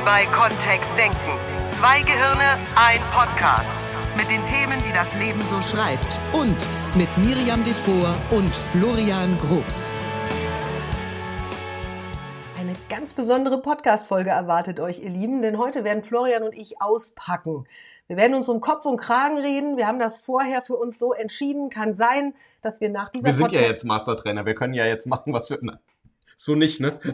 Willkommen bei Kontext Denken. Zwei Gehirne, ein Podcast. Mit den Themen, die das Leben so schreibt. Und mit Miriam Devor und Florian Groß. Eine ganz besondere Podcast-Folge erwartet euch, ihr Lieben, denn heute werden Florian und ich auspacken. Wir werden uns um Kopf und Kragen reden. Wir haben das vorher für uns so entschieden. Kann sein, dass wir nach dieser Wir sind ja Podcast- jetzt Mastertrainer. Wir können ja jetzt machen, was wir. Na, so nicht, ne?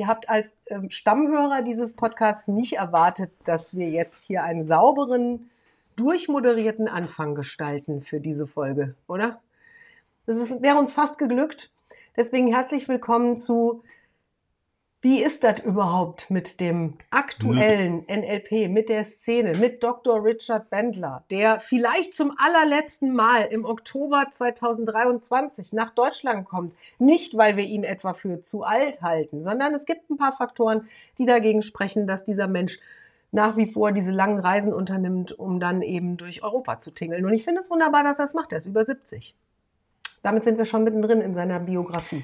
Ihr habt als ähm, Stammhörer dieses Podcasts nicht erwartet, dass wir jetzt hier einen sauberen, durchmoderierten Anfang gestalten für diese Folge, oder? Das wäre uns fast geglückt. Deswegen herzlich willkommen zu Wie ist das überhaupt mit dem aktuellen NLP, mit der Szene, mit Dr. Richard Bendler, der vielleicht zum allerletzten Mal im Oktober 2023 nach Deutschland kommt. Nicht, weil wir ihn etwa für zu alt halten, sondern es gibt ein paar Faktoren, die dagegen sprechen, dass dieser Mensch nach wie vor diese langen Reisen unternimmt, um dann eben durch Europa zu tingeln. Und ich finde es wunderbar, dass er es macht. Er ist über 70. Damit sind wir schon mittendrin in seiner Biografie.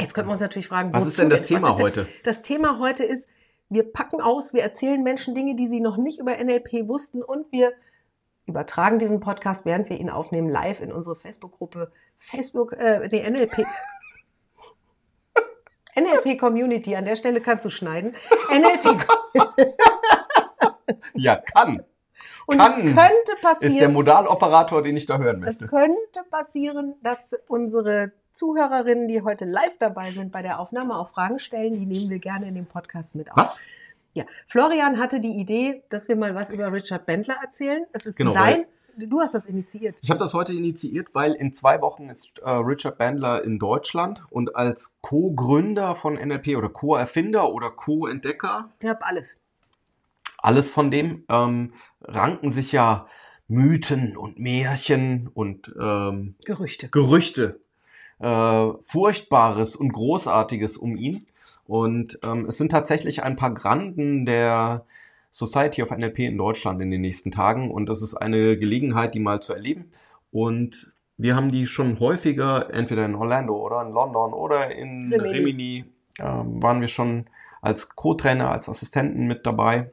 Jetzt könnten wir uns natürlich fragen, Was ist denn das Thema denn- heute? Das Thema heute ist, wir packen aus, wir erzählen Menschen Dinge, die sie noch nicht über NLP wussten und wir übertragen diesen Podcast, während wir ihn aufnehmen, live in unsere Facebook-Gruppe Facebook, äh, die NLP. NLP Community, an der Stelle kannst du schneiden. NLP Ja, kann. und Kann. es könnte passieren. Ist der Modaloperator, den ich da hören Es möchte. könnte passieren, dass unsere Zuhörerinnen, die heute live dabei sind bei der Aufnahme, auch Fragen stellen. Die nehmen wir gerne in den Podcast mit auf. Was? Ja, Florian hatte die Idee, dass wir mal was über Richard Bendler erzählen. Es ist Genau, sein. Du hast das initiiert. Ich habe das heute initiiert, weil in zwei Wochen ist äh, Richard Bandler in Deutschland und als Co-Gründer von NLP oder Co-Erfinder oder Co-Entdecker, Ich habe alles. alles von dem, ähm, ranken sich ja Mythen und Märchen und ähm, Gerüchte. Gerüchte, äh, Furchtbares und Großartiges um ihn. Und ähm, es sind tatsächlich ein paar Granden der Society of NLP in Deutschland in den nächsten Tagen. Und das ist eine Gelegenheit, die mal zu erleben. Und wir haben die schon häufiger, entweder in Orlando oder in London oder in Rimini. Rimini, ähm, waren wir schon als Co-Trainer, als Assistenten mit dabei.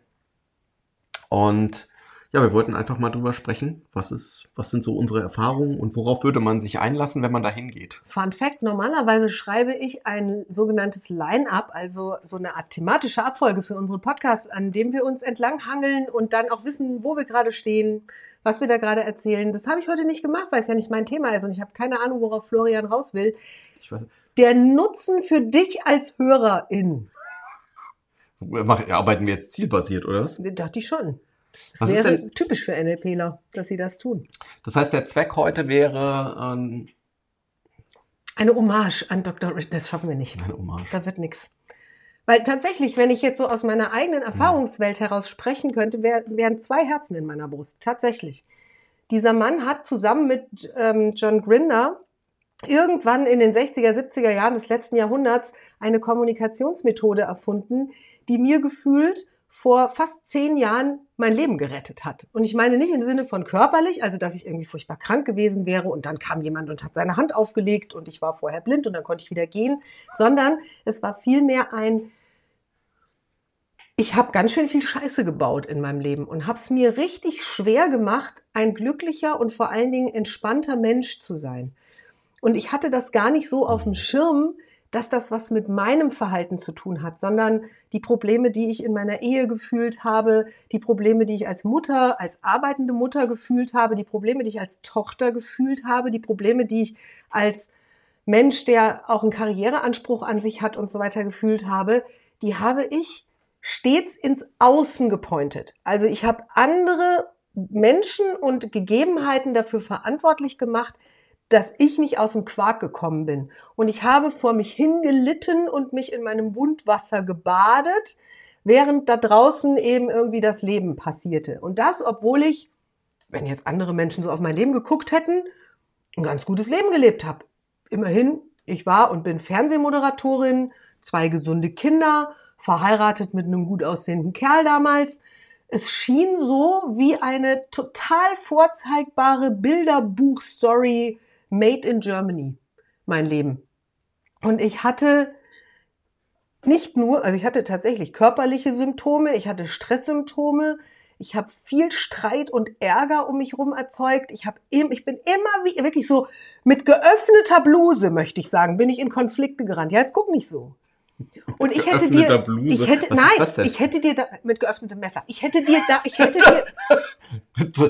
Und ja, wir wollten einfach mal drüber sprechen, was ist, was sind so unsere Erfahrungen und worauf würde man sich einlassen, wenn man da hingeht. Fun Fact: Normalerweise schreibe ich ein sogenanntes Line-up, also so eine Art thematische Abfolge für unsere Podcasts, an dem wir uns entlanghangeln und dann auch wissen, wo wir gerade stehen, was wir da gerade erzählen. Das habe ich heute nicht gemacht, weil es ja nicht mein Thema ist und ich habe keine Ahnung, worauf Florian raus will. Der Nutzen für dich als Hörerin, mach- arbeiten wir jetzt zielbasiert, oder was? dachte ich schon. Das Was ist wäre denn- typisch für NLPler, dass sie das tun. Das heißt, der Zweck heute wäre ähm, Eine Hommage an Dr. Rich, das schaffen wir nicht. eine Hommage. Da wird nichts. Weil tatsächlich, wenn ich jetzt so aus meiner eigenen Erfahrungswelt heraus sprechen könnte, wär, wären zwei Herzen in meiner Brust. Tatsächlich. Dieser Mann hat zusammen mit ähm, John Grinder irgendwann in den 60er, 70er Jahren des letzten Jahrhunderts eine Kommunikationsmethode erfunden, die mir gefühlt vor fast zehn Jahren mein Leben gerettet hat. Und ich meine nicht im Sinne von körperlich, also dass ich irgendwie furchtbar krank gewesen wäre und dann kam jemand und hat seine Hand aufgelegt und ich war vorher blind und dann konnte ich wieder gehen, sondern es war vielmehr ein, ich habe ganz schön viel Scheiße gebaut in meinem Leben und habe es mir richtig schwer gemacht, ein glücklicher und vor allen Dingen entspannter Mensch zu sein. Und ich hatte das gar nicht so auf dem Schirm, dass das was mit meinem Verhalten zu tun hat, sondern die Probleme, die ich in meiner Ehe gefühlt habe, die Probleme, die ich als Mutter, als arbeitende Mutter gefühlt habe, die Probleme, die ich als Tochter gefühlt habe, die Probleme, die ich als Mensch, der auch einen Karriereanspruch an sich hat und so weiter gefühlt habe, die habe ich stets ins Außen gepointet. Also ich habe andere Menschen und Gegebenheiten dafür verantwortlich gemacht, dass ich nicht aus dem Quark gekommen bin. Und ich habe vor mich hingelitten und mich in meinem Wundwasser gebadet, während da draußen eben irgendwie das Leben passierte. Und das, obwohl ich, wenn jetzt andere Menschen so auf mein Leben geguckt hätten, ein ganz gutes Leben gelebt habe. Immerhin, ich war und bin Fernsehmoderatorin, zwei gesunde Kinder, verheiratet mit einem gut aussehenden Kerl damals. Es schien so wie eine total vorzeigbare Bilderbuch-Story made in Germany, mein Leben. Und ich hatte nicht nur, also ich hatte tatsächlich körperliche Symptome, ich hatte Stresssymptome, ich habe viel Streit und Ärger um mich herum erzeugt. Ich, hab ich bin immer wie, wirklich so mit geöffneter Bluse, möchte ich sagen, bin ich in Konflikte gerannt. Ja, jetzt guck nicht so. Und ich hätte dir, Bluse. ich hätte, Was nein, ich hätte dir da, mit geöffnetem Messer, ich hätte dir da, ich hätte dir,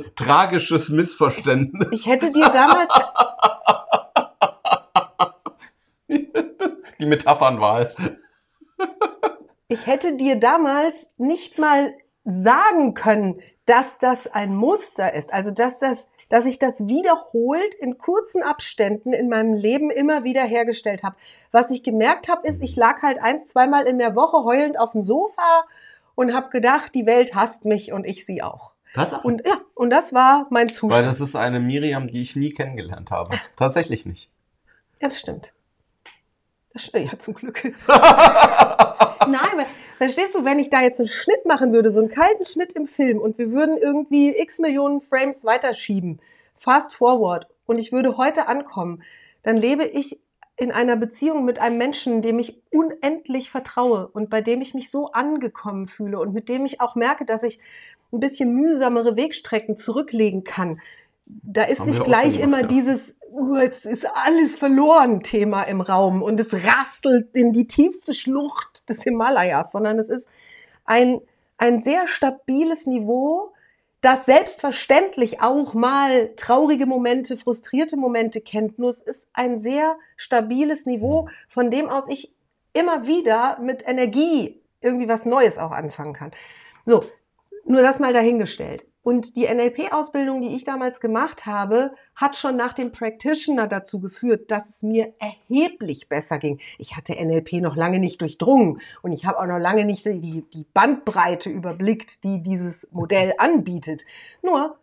Tragisches Missverständnis. ich hätte dir damals, Die Metaphernwahl. ich hätte dir damals nicht mal sagen können, dass das ein Muster ist, also dass das, dass ich das wiederholt in kurzen Abständen in meinem Leben immer wieder hergestellt habe. Was ich gemerkt habe, ist, ich lag halt eins, zweimal in der Woche heulend auf dem Sofa und habe gedacht, die Welt hasst mich und ich sie auch. Tatsache. Und ja, und das war mein Weil Zustand. das ist eine Miriam, die ich nie kennengelernt habe. Tatsächlich nicht. Das stimmt. Das ja, zum Glück. Nein, weil, verstehst du, wenn ich da jetzt einen Schnitt machen würde, so einen kalten Schnitt im Film und wir würden irgendwie x Millionen Frames weiterschieben, fast forward, und ich würde heute ankommen, dann lebe ich in einer Beziehung mit einem Menschen, dem ich unendlich vertraue und bei dem ich mich so angekommen fühle und mit dem ich auch merke, dass ich ein bisschen mühsamere Wegstrecken zurücklegen kann. Da ist Haben nicht gleich schon immer gemacht, ja. dieses, oh, jetzt ist alles verloren Thema im Raum und es rastelt in die tiefste Schlucht des Himalayas, sondern es ist ein, ein sehr stabiles Niveau, das selbstverständlich auch mal traurige Momente, frustrierte Momente kennt. Nur es ist ein sehr stabiles Niveau, von dem aus ich immer wieder mit Energie irgendwie was Neues auch anfangen kann. So, nur das mal dahingestellt. Und die NLP-Ausbildung, die ich damals gemacht habe, hat schon nach dem Practitioner dazu geführt, dass es mir erheblich besser ging. Ich hatte NLP noch lange nicht durchdrungen und ich habe auch noch lange nicht die, die Bandbreite überblickt, die dieses Modell anbietet. Nur,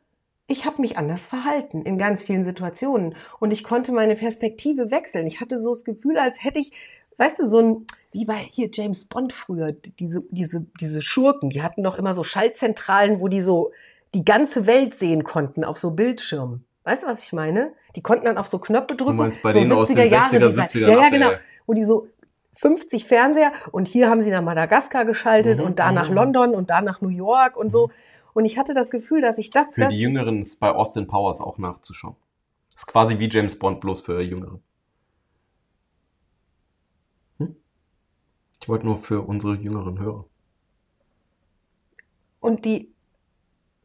ich habe mich anders verhalten in ganz vielen Situationen und ich konnte meine Perspektive wechseln. Ich hatte so das Gefühl, als hätte ich, weißt du, so ein, wie bei hier James Bond früher, diese, diese, diese Schurken, die hatten doch immer so Schaltzentralen, wo die so die ganze Welt sehen konnten auf so Bildschirmen. Weißt du, was ich meine? Die konnten dann auf so Knöpfe drücken. meinst bei so denen aus den 60er, Design. 70er, Ja, ja, 80er. genau. Wo die so 50 Fernseher und hier haben sie nach Madagaskar geschaltet Mhm, und da nach mhm. London und da nach New York und so. Und ich hatte das Gefühl, dass ich das Für das, die Jüngeren ist bei Austin Powers auch nachzuschauen. ist quasi wie James Bond, bloß für Jüngere. Hm? Ich wollte nur für unsere jüngeren Hörer. und die,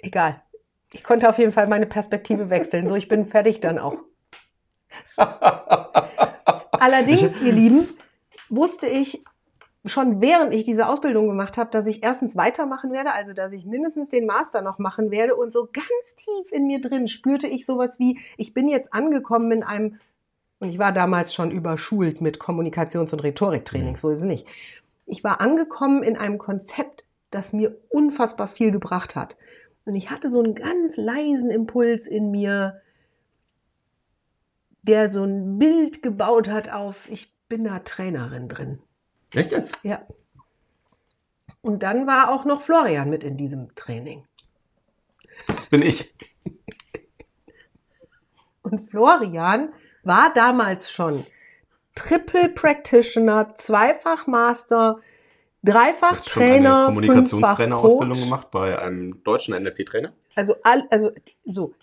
egal. Ich konnte auf jeden Fall meine Perspektive wechseln. So, ich bin fertig dann auch. Allerdings, ihr Lieben, wusste ich schon während ich diese Ausbildung gemacht habe, dass ich erstens weitermachen werde, also dass ich mindestens den Master noch machen werde und so ganz tief in mir drin spürte ich sowas wie, ich bin jetzt angekommen in einem, und ich war damals schon überschult mit Kommunikations- und Rhetoriktraining, so ist es nicht. Ich war angekommen in einem Konzept, das mir unfassbar viel gebracht hat. Und ich hatte so einen ganz leisen Impuls in mir, der so ein Bild gebaut hat auf, ich bin da Trainerin drin. Echt jetzt? Ja. Und dann war auch noch Florian mit in diesem Training. Das bin ich. Und Florian war damals schon Triple Practitioner, Zweifach Master, Dreifach eine Trainer, fünffach Kommunikationstrainerausbildung Coach. gemacht bei einem deutschen NLP-Trainer. Also, all, also so.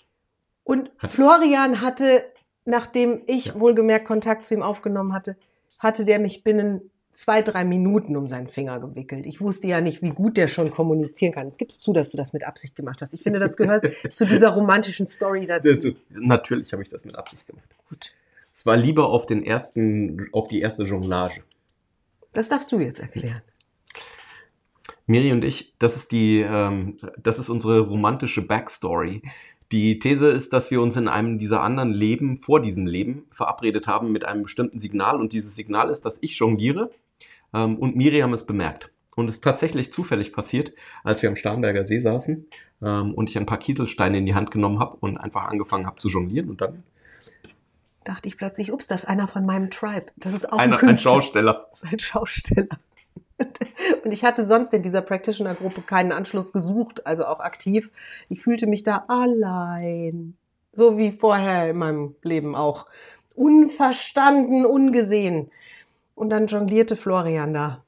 Und Hat- Florian hatte, nachdem ich Ja. wohlgemerkt Kontakt zu ihm aufgenommen hatte, hatte der mich binnen zwei, drei Minuten um seinen Finger gewickelt. Ich wusste ja nicht, wie gut der schon kommunizieren kann. Gibst zu, dass du das mit Absicht gemacht hast. Ich finde, das gehört zu dieser romantischen Story dazu. Natürlich habe ich das mit Absicht gemacht. Gut. Es war lieber auf den ersten, auf die erste Jonglage. Das darfst du jetzt erklären. Miri und ich, das ist die, ähm, das ist unsere romantische Backstory. Die These ist, dass wir uns in einem dieser anderen Leben, vor diesem Leben, verabredet haben mit einem bestimmten Signal. Und dieses Signal ist, dass ich jongliere ähm, und Miriam es bemerkt. Und es ist tatsächlich zufällig passiert, als wir am Starnberger See saßen ähm, und ich ein paar Kieselsteine in die Hand genommen habe und einfach angefangen habe zu jonglieren. Und dann Dachte ich plötzlich, ups, das ist einer von meinem Tribe. Das ist auch einer, ein, ein. Schausteller. Das ist ein Schausteller. Und ich hatte sonst in dieser Practitioner-Gruppe keinen Anschluss gesucht, also auch aktiv. Ich fühlte mich da allein. So wie vorher in meinem Leben auch. Unverstanden, ungesehen. Und dann jonglierte Florian da.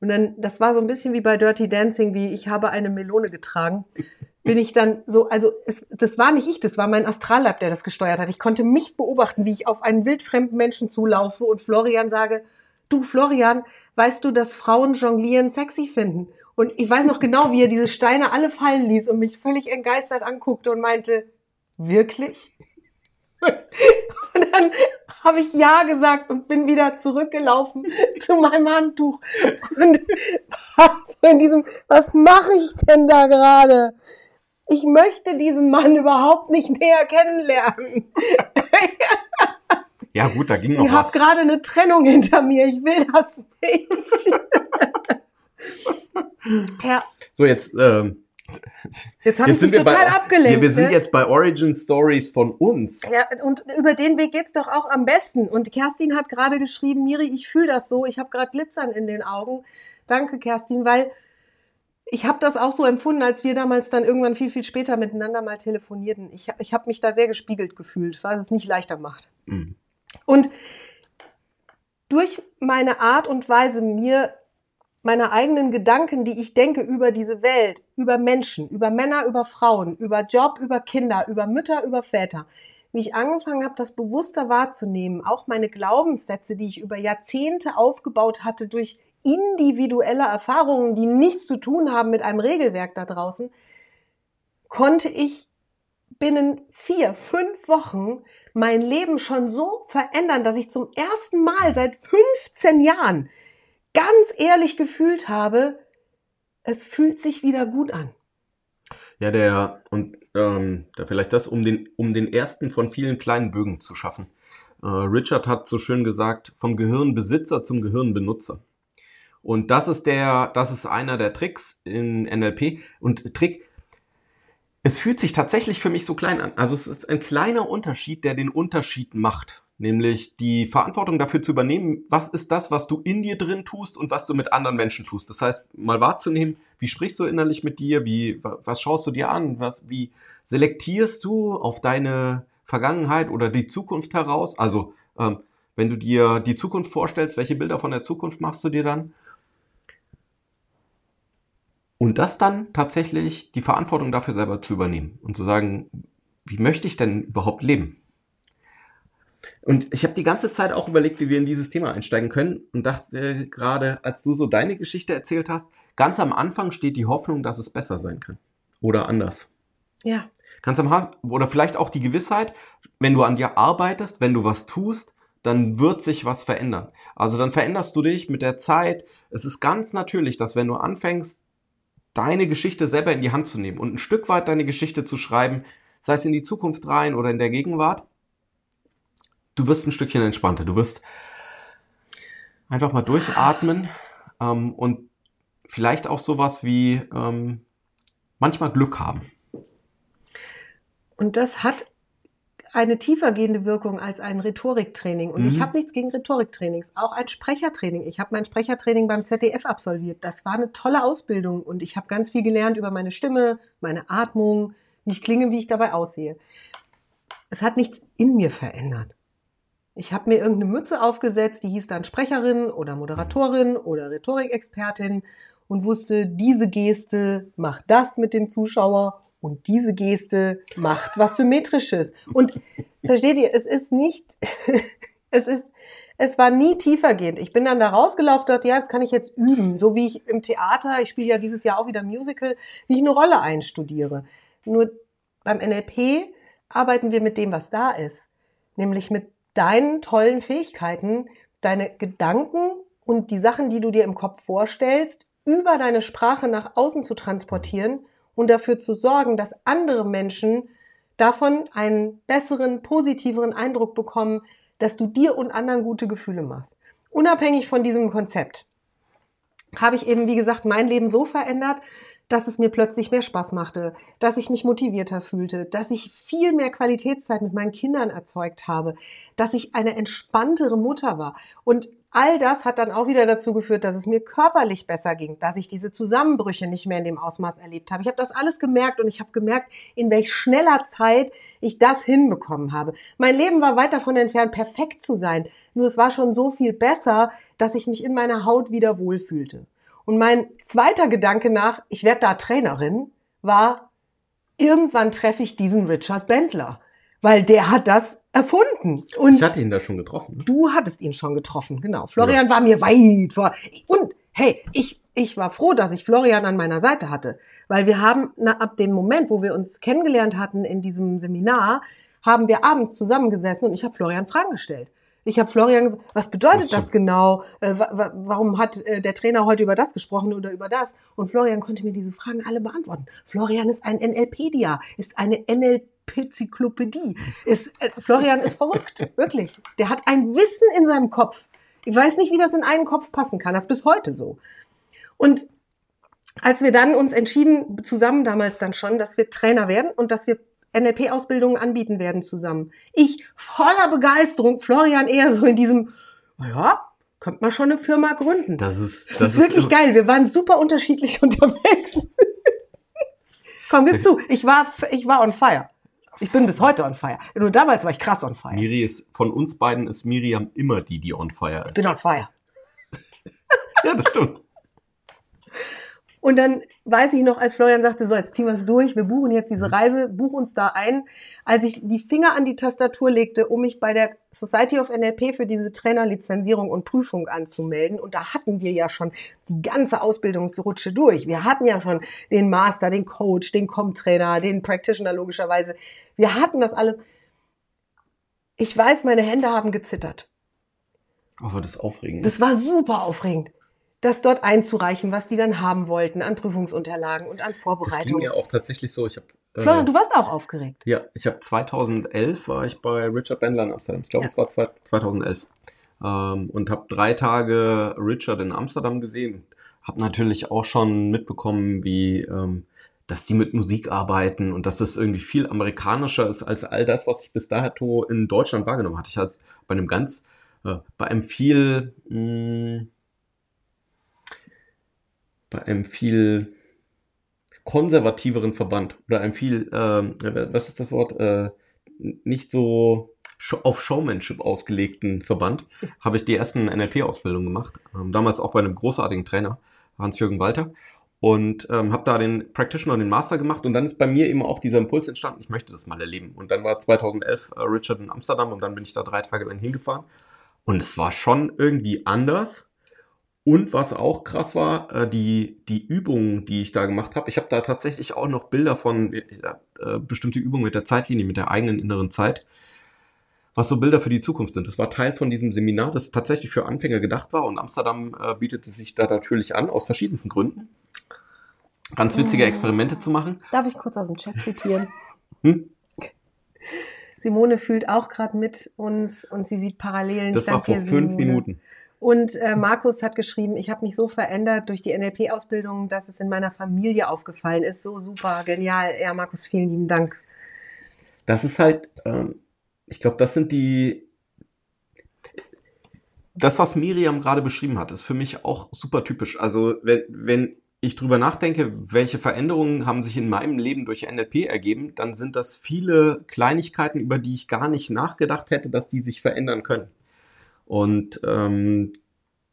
Und dann, das war so ein bisschen wie bei Dirty Dancing, wie ich habe eine Melone getragen. Bin ich dann so, also es, das war nicht ich, das war mein Astralleib, der das gesteuert hat. Ich konnte mich beobachten, wie ich auf einen wildfremden Menschen zulaufe und Florian sage, du Florian, weißt du, dass Frauen jonglieren sexy finden? Und ich weiß noch genau, wie er diese Steine alle fallen ließ und mich völlig entgeistert anguckte und meinte, wirklich? Und dann habe ich Ja gesagt und bin wieder zurückgelaufen zu meinem Handtuch. Und so in diesem, was mache ich denn da gerade? Ich möchte diesen Mann überhaupt nicht näher kennenlernen. Ja, gut, da ging noch Ich habe was. gerade eine Trennung hinter mir. Ich will das nicht. ja, So, jetzt, ähm, jetzt habe ich dich wir total bei, abgelenkt. Wir, sind ne? jetzt bei Origin Stories von uns. Ja, und über den Weg geht's doch auch am besten. Und Kerstin hat gerade geschrieben, Miri, ich fühle das so. Ich habe gerade Glitzern in den Augen. Danke, Kerstin, weil ich habe das auch so empfunden, als wir damals dann irgendwann viel, viel später miteinander mal telefonierten. Ich, ich habe mich da sehr gespiegelt gefühlt, was es nicht leichter macht. Mhm. Und durch meine Art und Weise, mir meine eigenen Gedanken, die ich denke über diese Welt, über Menschen, über Männer, über Frauen, über Job, über Kinder, über Mütter, über Väter, wie ich angefangen habe, das bewusster wahrzunehmen, auch meine Glaubenssätze, die ich über Jahrzehnte aufgebaut hatte durch individuelle Erfahrungen, die nichts zu tun haben mit einem Regelwerk da draußen, konnte ich binnen vier, fünf Wochen mein Leben schon so verändern, dass ich zum ersten Mal seit 15 Jahren ganz ehrlich gefühlt habe, es fühlt sich wieder gut an. Ja, der, und ähm, da vielleicht das, um den, um den ersten von vielen kleinen Bögen zu schaffen. Äh, Richard hat so schön gesagt, vom Gehirnbesitzer zum Gehirnbenutzer. Und das ist der, das ist einer der Tricks in NLP. Und Trick, es fühlt sich tatsächlich für mich so klein an. Also es ist ein kleiner Unterschied, der den Unterschied macht. Nämlich die Verantwortung dafür zu übernehmen, was ist das, was du in dir drin tust und was du mit anderen Menschen tust. Das heißt, mal wahrzunehmen, wie sprichst du innerlich mit dir, wie, was schaust du dir an, was, wie selektierst du auf deine Vergangenheit oder die Zukunft heraus? Also, ähm, wenn du dir die Zukunft vorstellst, welche Bilder von der Zukunft machst du dir dann? Und das dann tatsächlich die Verantwortung dafür selber zu übernehmen und zu sagen, wie möchte ich denn überhaupt leben? Und ich habe die ganze Zeit auch überlegt, wie wir in dieses Thema einsteigen können und dachte gerade, als du so deine Geschichte erzählt hast, ganz am Anfang steht die Hoffnung, dass es besser sein kann. Oder anders. Ja, Ganz am Anfang, oder vielleicht auch die Gewissheit, wenn du an dir arbeitest, wenn du was tust, dann wird sich was verändern. Also dann veränderst du dich mit der Zeit. Es ist ganz natürlich, dass wenn du anfängst, deine Geschichte selber in die Hand zu nehmen und ein Stück weit deine Geschichte zu schreiben, sei es in die Zukunft rein oder in der Gegenwart, du wirst ein Stückchen entspannter. Du wirst einfach mal durchatmen ähm, und vielleicht auch sowas wie ähm, manchmal Glück haben. Und das hat eine tiefergehende Wirkung als ein Rhetoriktraining. Und ich Mhm. habe nichts gegen Rhetoriktrainings, auch ein Sprechertraining. Ich habe mein Sprechertraining beim ZDF absolviert. Das war eine tolle Ausbildung und ich habe ganz viel gelernt über meine Stimme, meine Atmung, wie ich klinge, wie ich dabei aussehe. Es hat nichts in mir verändert. Ich habe mir irgendeine Mütze aufgesetzt, die hieß dann Sprecherin oder Moderatorin oder Rhetorikexpertin und wusste, diese Geste macht das mit dem Zuschauer und diese Geste macht was Symmetrisches. Und versteht ihr, es ist nicht, es ist, es war nie tiefergehend. Ich bin dann da rausgelaufen dachte, ja, das kann ich jetzt üben. So wie ich im Theater, ich spiele ja dieses Jahr auch wieder Musical, wie ich eine Rolle einstudiere. Nur beim NLP arbeiten wir mit dem, was da ist. Nämlich mit deinen tollen Fähigkeiten, deine Gedanken und die Sachen, die du dir im Kopf vorstellst, über deine Sprache nach außen zu transportieren und dafür zu sorgen, dass andere Menschen davon einen besseren, positiveren Eindruck bekommen, dass du dir und anderen gute Gefühle machst. Unabhängig von diesem Konzept habe ich eben, wie gesagt, mein Leben so verändert, dass es mir plötzlich mehr Spaß machte, dass ich mich motivierter fühlte, dass ich viel mehr Qualitätszeit mit meinen Kindern erzeugt habe, dass ich eine entspanntere Mutter war. Und all das hat dann auch wieder dazu geführt, dass es mir körperlich besser ging, dass ich diese Zusammenbrüche nicht mehr in dem Ausmaß erlebt habe. Ich habe das alles gemerkt und ich habe gemerkt, in welch schneller Zeit ich das hinbekommen habe. Mein Leben war weit davon entfernt, perfekt zu sein. Nur es war schon so viel besser, dass ich mich in meiner Haut wieder wohlfühlte. Und mein zweiter Gedanke nach, ich werde da Trainerin, war, irgendwann treffe ich diesen Richard Bendler, weil der hat das erfunden. Und Ich hatte ihn da schon getroffen. Ne? Du hattest ihn schon getroffen, genau. Florian war mir weit vor. Und hey, ich, ich war froh, dass ich Florian an meiner Seite hatte. Weil wir haben, na, ab dem Moment, wo wir uns kennengelernt hatten in diesem Seminar, haben wir abends zusammengesessen und ich habe Florian Fragen gestellt. Ich habe Florian, gesagt, was bedeutet das genau? Äh, wa- wa- warum hat äh, der Trainer heute über das gesprochen oder über das? Und Florian konnte mir diese Fragen alle beantworten. Florian ist ein NLPedia, ist eine NLP-Zyklopädie. Ist, äh, Florian ist verrückt, wirklich. Der hat ein Wissen in seinem Kopf. Ich weiß nicht, wie das in einen Kopf passen kann. Das ist bis heute so. Und als wir dann uns entschieden, zusammen damals dann schon, dass wir Trainer werden und dass wir NLP-Ausbildungen anbieten werden zusammen. Ich voller Begeisterung, Florian eher so in diesem, naja, könnte man schon eine Firma gründen. Das ist, Das, ist wirklich immer- geil. Wir waren super unterschiedlich unterwegs. Komm, gib zu. Ich war, ich war on fire. Ich bin bis heute on fire. Nur damals war ich krass on fire. Miri ist, von uns beiden ist Miriam immer die, die on fire Ich ist. bin on fire. Ja, das stimmt. Und dann weiß ich noch, als Florian sagte, so, jetzt ziehen wir es durch, wir buchen jetzt diese Reise, buch uns da ein. Als ich die Finger an die Tastatur legte, um mich bei der Society of NLP für diese Trainerlizenzierung und Prüfung anzumelden, und da hatten wir ja schon die ganze Ausbildungsrutsche durch. Wir hatten ja schon den Master, den Coach, den Com-Trainer, den Practitioner logischerweise. Wir hatten das alles. Ich weiß, meine Hände haben gezittert. Aber das ist aufregend. Das war super aufregend, das dort einzureichen, was die dann haben wollten an Prüfungsunterlagen und an das ging Vorbereitungen. ja auch tatsächlich so. Ich hab, äh, Florian, du warst auch aufgeregt. Ja, ich habe 2011 war ich bei Richard Bendler in Amsterdam. Ich glaube, Ja. es war zwei- 2011. Ähm, und habe drei Tage Richard in Amsterdam gesehen. Habe natürlich auch schon mitbekommen, wie ähm, dass die mit Musik arbeiten und dass das irgendwie viel amerikanischer ist als all das, was ich bis dato in Deutschland wahrgenommen hatte. Ich hatte bei einem ganz, äh, bei einem viel, mh, bei einem viel konservativeren Verband oder einem viel, ähm, was ist das Wort, äh, nicht so auf Showmanship ausgelegten Verband, habe ich die ersten NLP-Ausbildungen gemacht. Ähm, damals auch bei einem großartigen Trainer, Hans-Jürgen Walter. Und ähm, habe da den Practitioner und den Master gemacht. Und dann ist bei mir eben auch dieser Impuls entstanden, ich möchte das mal erleben. Und dann war 2011 äh, Richard in Amsterdam und dann bin ich da drei Tage lang hingefahren. Und es war schon irgendwie anders. Und was auch krass war, äh, die, die Übungen, die ich da gemacht habe. Ich habe da tatsächlich auch noch Bilder von äh, äh, bestimmte Übungen mit der Zeitlinie, mit der eigenen inneren Zeit, was so Bilder für die Zukunft sind. Das war Teil von diesem Seminar, das tatsächlich für Anfänger gedacht war. Und Amsterdam äh, bietet es sich da natürlich an, aus verschiedensten Gründen. Ganz witzige Experimente zu machen. Darf ich kurz aus dem Chat zitieren? Hm? Simone fühlt auch gerade mit uns und sie sieht Parallelen. Das war vor fünf. Minuten. Und äh, Markus hat geschrieben, ich habe mich so verändert durch die NLP-Ausbildung, dass es in meiner Familie aufgefallen ist. So super, genial. Ja, Markus, vielen lieben Dank. Das ist halt, ähm, ich glaube, das sind die. Das, was Miriam gerade beschrieben hat, ist für mich auch super typisch. Also, wenn, wenn ich drüber nachdenke, welche Veränderungen haben sich in meinem Leben durch NLP ergeben, dann sind das viele Kleinigkeiten, über die ich gar nicht nachgedacht hätte, dass die sich verändern können. Und ähm,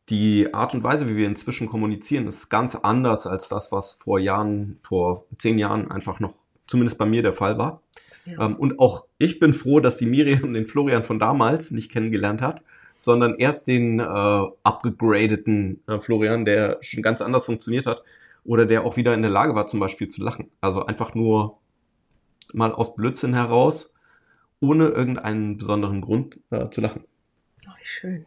die Art und Weise, wie wir inzwischen kommunizieren, ist ganz anders als das, was vor Jahren, vor zehn Jahren einfach noch, zumindest bei mir der Fall war. Ja. Ähm, und auch ich bin froh, dass die Miriam den Florian von damals nicht kennengelernt hat, sondern erst den äh, abgegradeten äh, Florian, der schon ganz anders funktioniert hat oder der auch wieder in der Lage war, zum Beispiel zu lachen. Also einfach nur mal aus Blödsinn heraus, ohne irgendeinen besonderen Grund äh, zu lachen. Oh, wie schön.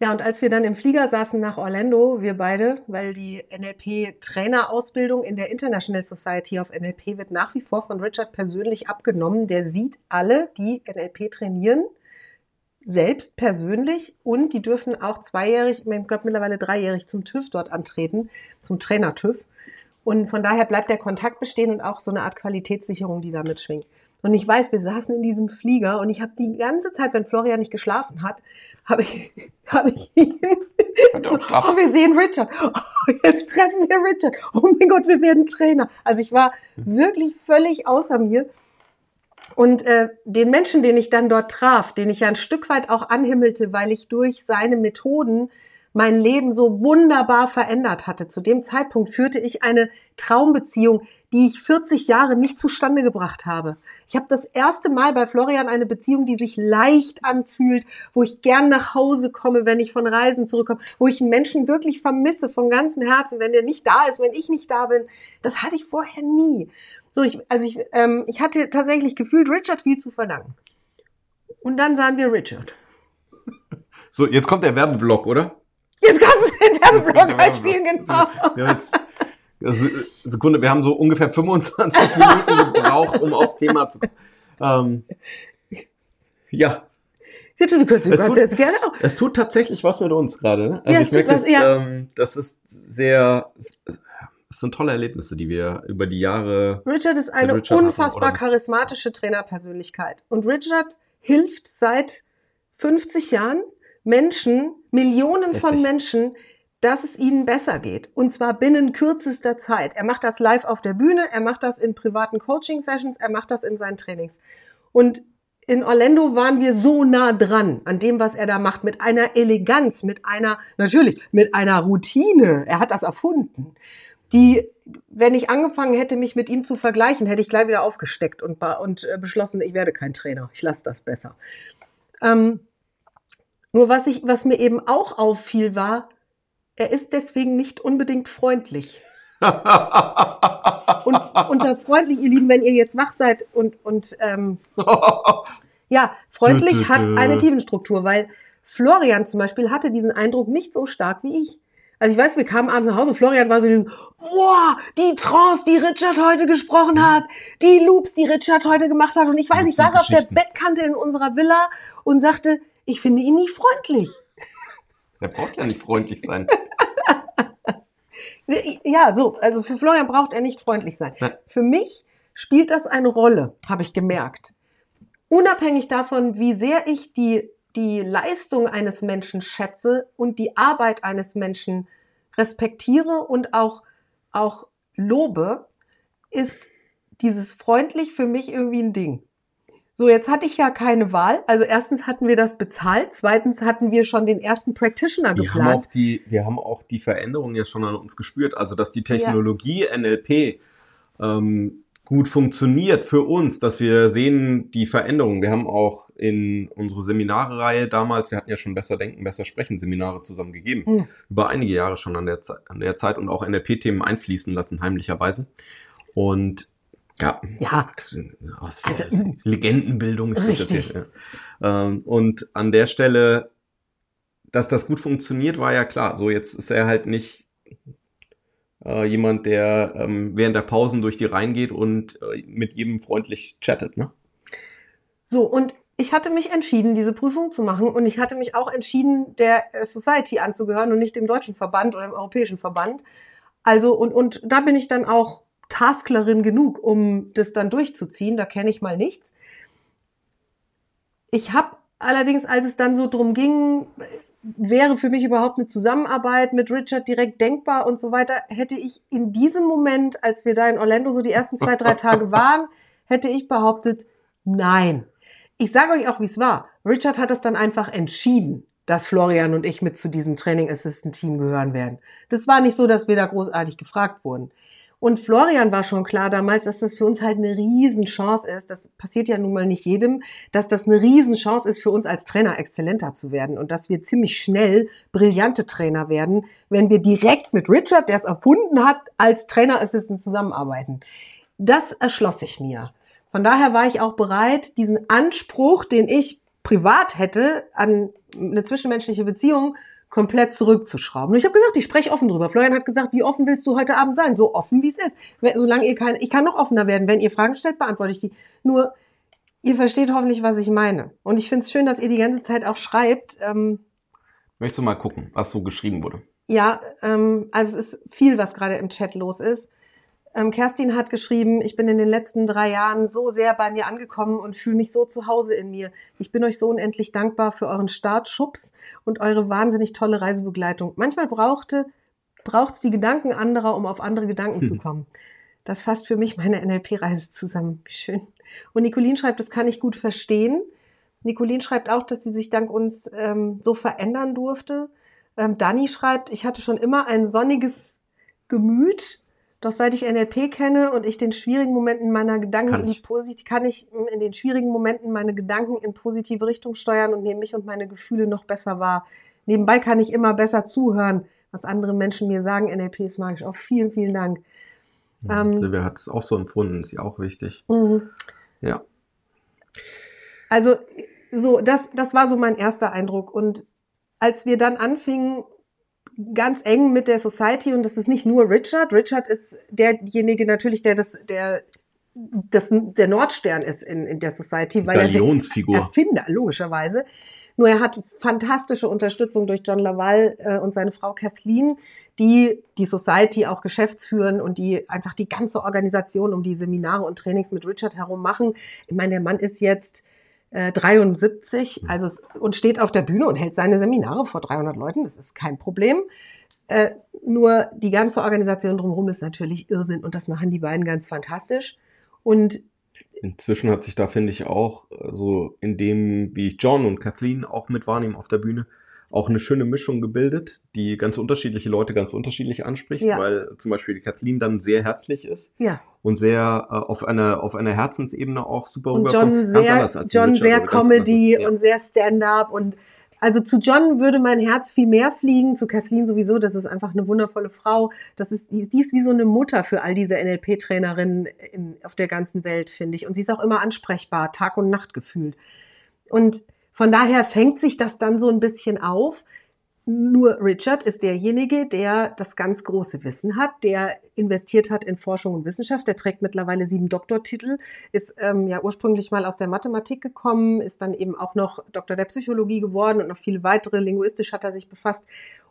Ja, und als wir dann im Flieger saßen nach Orlando, wir beide, weil die NLP-Trainerausbildung in der International Society of NLP wird nach wie vor von Richard persönlich abgenommen. Der sieht alle, die NLP trainieren, selbst persönlich und die dürfen auch zweijährig, ich glaube mittlerweile dreijährig zum TÜV dort antreten, zum Trainer-TÜV. Und von daher bleibt der Kontakt bestehen und auch so eine Art Qualitätssicherung, die da mitschwingt. Und ich weiß, wir saßen in diesem Flieger und ich habe die ganze Zeit, wenn Florian nicht geschlafen hat, habe ich, hab ich ihn. So, oh, wir sehen Richard. Oh, jetzt treffen wir Richard. Oh mein Gott, wir werden Trainer. Also ich war wirklich völlig außer mir. Und äh, den Menschen, den ich dann dort traf, den ich ja ein Stück weit auch anhimmelte, weil ich durch seine Methoden mein Leben so wunderbar verändert hatte. Zu dem Zeitpunkt führte ich eine Traumbeziehung, die ich 40 Jahre nicht zustande gebracht habe. Ich habe das erste Mal bei Florian eine Beziehung, die sich leicht anfühlt, wo ich gern nach Hause komme, wenn ich von Reisen zurückkomme, wo ich einen Menschen wirklich vermisse von ganzem Herzen, wenn der nicht da ist, wenn ich nicht da bin. Das hatte ich vorher nie. So, ich, also ich, ähm, ich hatte tatsächlich gefühlt, Richard viel zu verlangen. Und dann sahen wir Richard. So, jetzt kommt der Werbeblock, oder? Jetzt kannst du den Werbeblock einspielen, genau. Wir haben jetzt, also, Sekunde, wir haben so ungefähr 25 Minuten gebraucht, um aufs Thema zu kommen. Ähm, ja, Bitte, du kannst, du Es kannst tut- jetzt gerne auch. es tut tatsächlich was mit uns gerade. Ne? Also Ja, ich merke, das, ja. ähm, das ist sehr, es sind tolle Erlebnisse, die wir über die Jahre Richard ist eine Richard hatten, unfassbar oder? charismatische Trainerpersönlichkeit. Und Richard hilft seit 50 Jahren Menschen, Millionen von 60. Menschen, dass es ihnen besser geht. Und zwar binnen kürzester Zeit. Er macht das live auf der Bühne, er macht das in privaten Coaching-Sessions, er macht das in seinen Trainings. Und in Orlando waren wir so nah dran an dem, was er da macht, mit einer Eleganz, mit einer, natürlich, mit einer Routine. Er hat das erfunden. Die, wenn ich angefangen hätte, mich mit ihm zu vergleichen, hätte ich gleich wieder aufgesteckt und, und äh, beschlossen, ich werde kein Trainer. Ich lasse das besser. Ähm, nur was ich, was mir eben auch auffiel, war, er ist deswegen nicht unbedingt freundlich. Und unter freundlich, ihr Lieben, wenn ihr jetzt wach seid und, und ähm, ja, freundlich hat eine Tiefenstruktur, weil Florian zum Beispiel hatte diesen Eindruck nicht so stark wie ich. Also ich weiß, wir kamen abends nach Hause, Florian war so, boah, die Trance, die Richard heute gesprochen hat, die Loops, die Richard heute gemacht hat. Und ich weiß, ich saß auf der. Bettkante in unserer Villa und sagte, ich finde ihn nicht freundlich. Er braucht ja nicht freundlich sein. Ja, so, also für Florian braucht er nicht freundlich sein. Nein. Für mich spielt das eine Rolle, habe ich gemerkt. Unabhängig davon, wie sehr ich die, die Leistung eines Menschen schätze und die Arbeit eines Menschen respektiere und auch, auch lobe, ist dieses freundlich für mich irgendwie ein Ding. So, jetzt hatte ich ja keine Wahl. Also erstens hatten wir das bezahlt, zweitens hatten wir schon den ersten Practitioner Wir haben, geplant. auch die, wir haben auch die Veränderung jetzt schon an uns gespürt. Also, dass die Technologie NLP ähm, gut funktioniert für uns, dass wir sehen die Veränderung. Wir haben auch in unsere Seminare-Reihe damals, wir hatten ja schon Besser Denken, Besser Sprechen Seminare zusammen gegeben, Hm. über einige Jahre schon an der, an der Zeit und auch NLP-Themen einfließen lassen, heimlicherweise. Und ja, Ja, das Also, Legendenbildung ist das Richtig. jetzt ja. Ähm, und an der Stelle, dass das gut funktioniert, war ja klar. So, jetzt ist er halt nicht äh, jemand, der ähm, während der Pausen durch die Reihen geht und äh, mit jedem freundlich chattet, ne? So, und ich hatte mich entschieden, diese Prüfung zu machen und ich hatte mich auch entschieden, der äh, Society anzugehören und nicht dem deutschen Verband oder dem europäischen Verband. Also, und, und da bin ich dann auch Tasklerin genug, um das dann durchzuziehen. Da kenne ich mal nichts. Ich habe allerdings, als es dann so drum ging, wäre für mich überhaupt eine Zusammenarbeit mit Richard direkt denkbar und so weiter, hätte ich in diesem Moment, als wir da in Orlando so die ersten zwei, drei Tage waren, hätte ich behauptet, nein. Ich sage euch auch, wie es war. Richard hat es dann einfach entschieden, dass Florian und ich mit zu diesem Training Assistant Team gehören werden. Das war nicht so, dass wir da großartig gefragt wurden. Und Florian war schon klar damals, dass das für uns halt eine Riesenchance ist. Das passiert ja nun mal nicht jedem, dass das eine Riesenchance ist für uns als Trainer exzellenter zu werden und dass wir ziemlich schnell brillante Trainer werden, wenn wir direkt mit Richard, der es erfunden hat, als Trainer Assistant zusammenarbeiten. Das erschloss sich mir. Von daher war ich auch bereit, diesen Anspruch, den ich privat hätte an eine zwischenmenschliche Beziehung, komplett zurückzuschrauben. Und ich habe gesagt, ich spreche offen drüber. Florian hat gesagt, wie offen willst du heute Abend sein? So offen, wie es ist. Solange ihr keine, ich kann noch offener werden. Wenn ihr Fragen stellt, beantworte ich die. Nur, ihr versteht hoffentlich, was ich meine. Und ich finde es schön, dass ihr die ganze Zeit auch schreibt. Ähm, Möchtest du mal gucken, was so geschrieben wurde? ja, ähm, also es ist viel, was gerade im Chat los ist. Ähm, Kerstin hat geschrieben, ich bin in den letzten drei Jahren so sehr bei mir angekommen und fühle mich so zu Hause in mir. Ich bin euch so unendlich dankbar für euren Startschubs und eure wahnsinnig tolle Reisebegleitung. Manchmal brauchte braucht es die Gedanken anderer, um auf andere Gedanken zu kommen. Das fasst für mich meine NLP-Reise zusammen. Schön. Und Nicolin schreibt, das kann ich gut verstehen. Nicolin schreibt auch, dass sie sich dank uns ähm, so verändern durfte. Ähm, Dani schreibt, ich hatte schon immer ein sonniges Gemüt, doch seit ich NLP kenne und ich den schwierigen Momenten meiner Gedanken Kann in ich. posit kann ich mm, in den schwierigen Momenten meine Gedanken in positive Richtung steuern und nehme mich und meine Gefühle noch besser wahr. Nebenbei kann ich immer besser zuhören, was andere Menschen mir sagen. NLP ist magisch. Auch vielen, vielen Dank. Ähm, Silvia hat es auch so empfunden, ist ja auch wichtig. Mhm. Ja. Also so, das, das war so mein erster Eindruck. Und als wir dann anfingen, ganz eng mit der Society, und das ist nicht nur Richard, Richard ist derjenige natürlich, der das, der, das, der Nordstern ist in, in der Society, weil er der. Erfinder, logischerweise. Nur er hat fantastische Unterstützung durch John Laval äh, und seine Frau Kathleen, die die Society auch geschäftsführen und die einfach die ganze Organisation um die Seminare und Trainings mit Richard herum machen. Ich meine, der Mann ist jetzt äh, 73 also es, und steht auf der Bühne und hält seine Seminare vor 300 Leuten. Das ist kein Problem. Äh, nur die ganze Organisation drumherum ist natürlich Irrsinn und das machen die beiden ganz fantastisch. Und Inzwischen hat sich da, finde ich, auch äh, so in dem, wie ich John und Kathleen auch mit wahrnehme auf der Bühne, auch eine schöne Mischung gebildet, die ganz unterschiedliche Leute ganz unterschiedlich anspricht, Ja. weil zum Beispiel die Kathleen dann sehr herzlich ist ja, und sehr äh, auf einer auf einer Herzensebene auch super und rüberkommt. John Ganz sehr, anders als die John Richard, sehr ganz Comedy anders. Ja. und sehr Stand-up und also zu John würde mein Herz viel mehr fliegen, zu Kathleen sowieso, das ist einfach eine wundervolle Frau. Das ist, die ist wie so eine Mutter für all diese NLP-Trainerinnen in- auf der ganzen Welt, finde ich. Und sie ist auch immer ansprechbar, Tag und Nacht gefühlt. Und von daher fängt sich das dann so ein bisschen auf. Nur Richard ist derjenige, der das ganz große Wissen hat, der investiert hat in Forschung und Wissenschaft. Der trägt mittlerweile sieben Doktortitel, ist ähm, ja ursprünglich mal aus der Mathematik gekommen, ist dann eben auch noch Doktor der Psychologie geworden und noch viele weitere. Linguistisch hat er sich befasst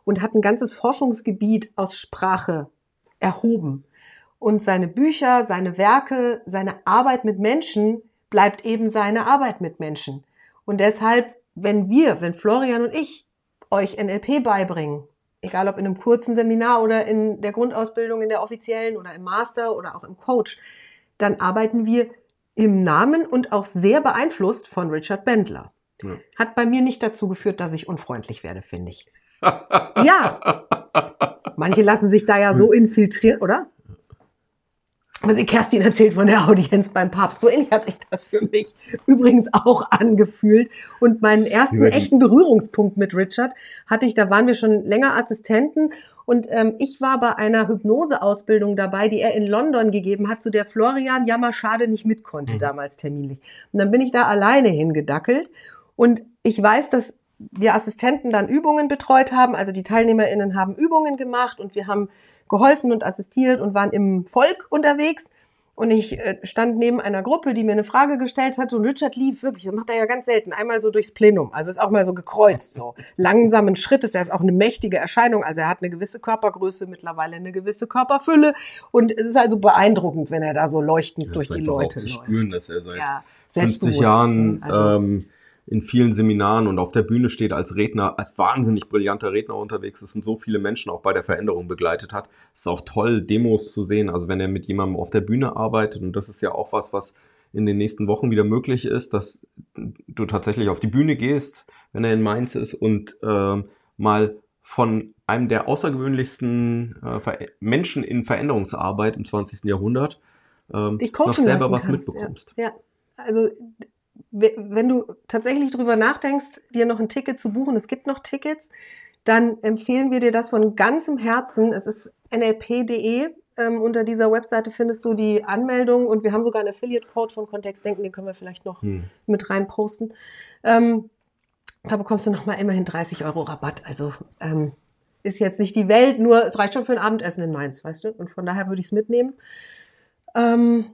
und hat ein ganzes Forschungsgebiet aus Sprache erhoben. Und seine Bücher, seine Werke, seine Arbeit mit Menschen bleibt eben seine Arbeit mit Menschen. Und deshalb, wenn wir, wenn Florian und ich euch NLP beibringen, egal ob in einem kurzen Seminar oder in der Grundausbildung, in der offiziellen oder im Master oder auch im Coach, dann arbeiten wir im Namen und auch sehr beeinflusst von Richard Bendler. Ja. Hat bei mir nicht dazu geführt, dass ich unfreundlich werde, finde ich. Ja. Manche lassen sich da ja so infiltrieren, oder? Was die Kerstin erzählt von der Audienz beim Papst. So ähnlich hat sich das für mich übrigens auch angefühlt. Und meinen ersten echten Berührungspunkt mit Richard hatte ich, da waren wir schon länger Assistenten. Und ähm, ich war bei einer Hypnoseausbildung dabei, die er in London gegeben hat, zu der Florian Jammer schade nicht mit konnte, Mhm. damals terminlich. Und dann bin ich da alleine hingedackelt. Und ich weiß, dass wir Assistenten dann Übungen betreut haben. Also die TeilnehmerInnen haben Übungen gemacht und wir haben geholfen und assistiert und waren im Volk unterwegs. Und ich äh, stand neben einer Gruppe, die mir eine Frage gestellt hat. Und Richard lief wirklich, das macht er ja ganz selten, einmal so durchs Plenum. Also ist auch mal so gekreuzt, so langsamen Schrittes. Er ist auch eine mächtige Erscheinung. Also er hat eine gewisse Körpergröße, mittlerweile eine gewisse Körperfülle. Und es ist also beeindruckend, wenn er da so leuchtend Ja, durch die einfach auch Leute zu läuft. spüren, dass er seit Ja, 50 selbstbewusst. Jahren Also, ähm, in vielen Seminaren und auf der Bühne steht als Redner, als wahnsinnig brillanter Redner unterwegs ist und so viele Menschen auch bei der Veränderung begleitet hat. Es ist auch toll, Demos zu sehen. Also wenn er mit jemandem auf der Bühne arbeitet und das ist ja auch was, was in den nächsten Wochen wieder möglich ist, dass du tatsächlich auf die Bühne gehst, wenn er in Mainz ist und ähm, mal von einem der außergewöhnlichsten äh, Menschen in Veränderungsarbeit im 20. Jahrhundert ähm, noch selber was kannst, mitbekommst. Ja. ja, also wenn du tatsächlich drüber nachdenkst, dir noch ein Ticket zu buchen, es gibt noch Tickets, dann empfehlen wir dir das von ganzem Herzen. Es ist nlp.de. Ähm, unter dieser Webseite findest du die Anmeldung und wir haben sogar einen Affiliate-Code von Kontextdenken, den können wir vielleicht noch Hm. mit rein posten. Ähm, da bekommst du nochmal immerhin 30 Euro Rabatt. Also ähm, ist jetzt nicht die Welt, nur es reicht schon für ein Abendessen in Mainz, weißt du? Und von daher würde ich es mitnehmen. Ähm,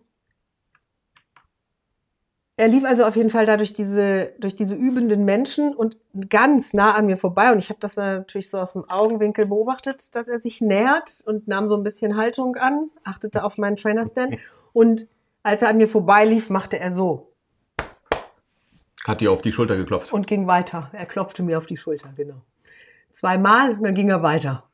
er lief also auf jeden Fall da durch diese, durch diese übenden Menschen und ganz nah an mir vorbei. Und ich habe das natürlich so aus dem Augenwinkel beobachtet, dass er sich nähert und nahm so ein bisschen Haltung an, achtete auf meinen Trainerstand. Und als er an mir vorbeilief, machte er so Hat dir auf die Schulter geklopft. und ging weiter. Er klopfte mir auf die Schulter, genau. Zweimal und dann ging er weiter.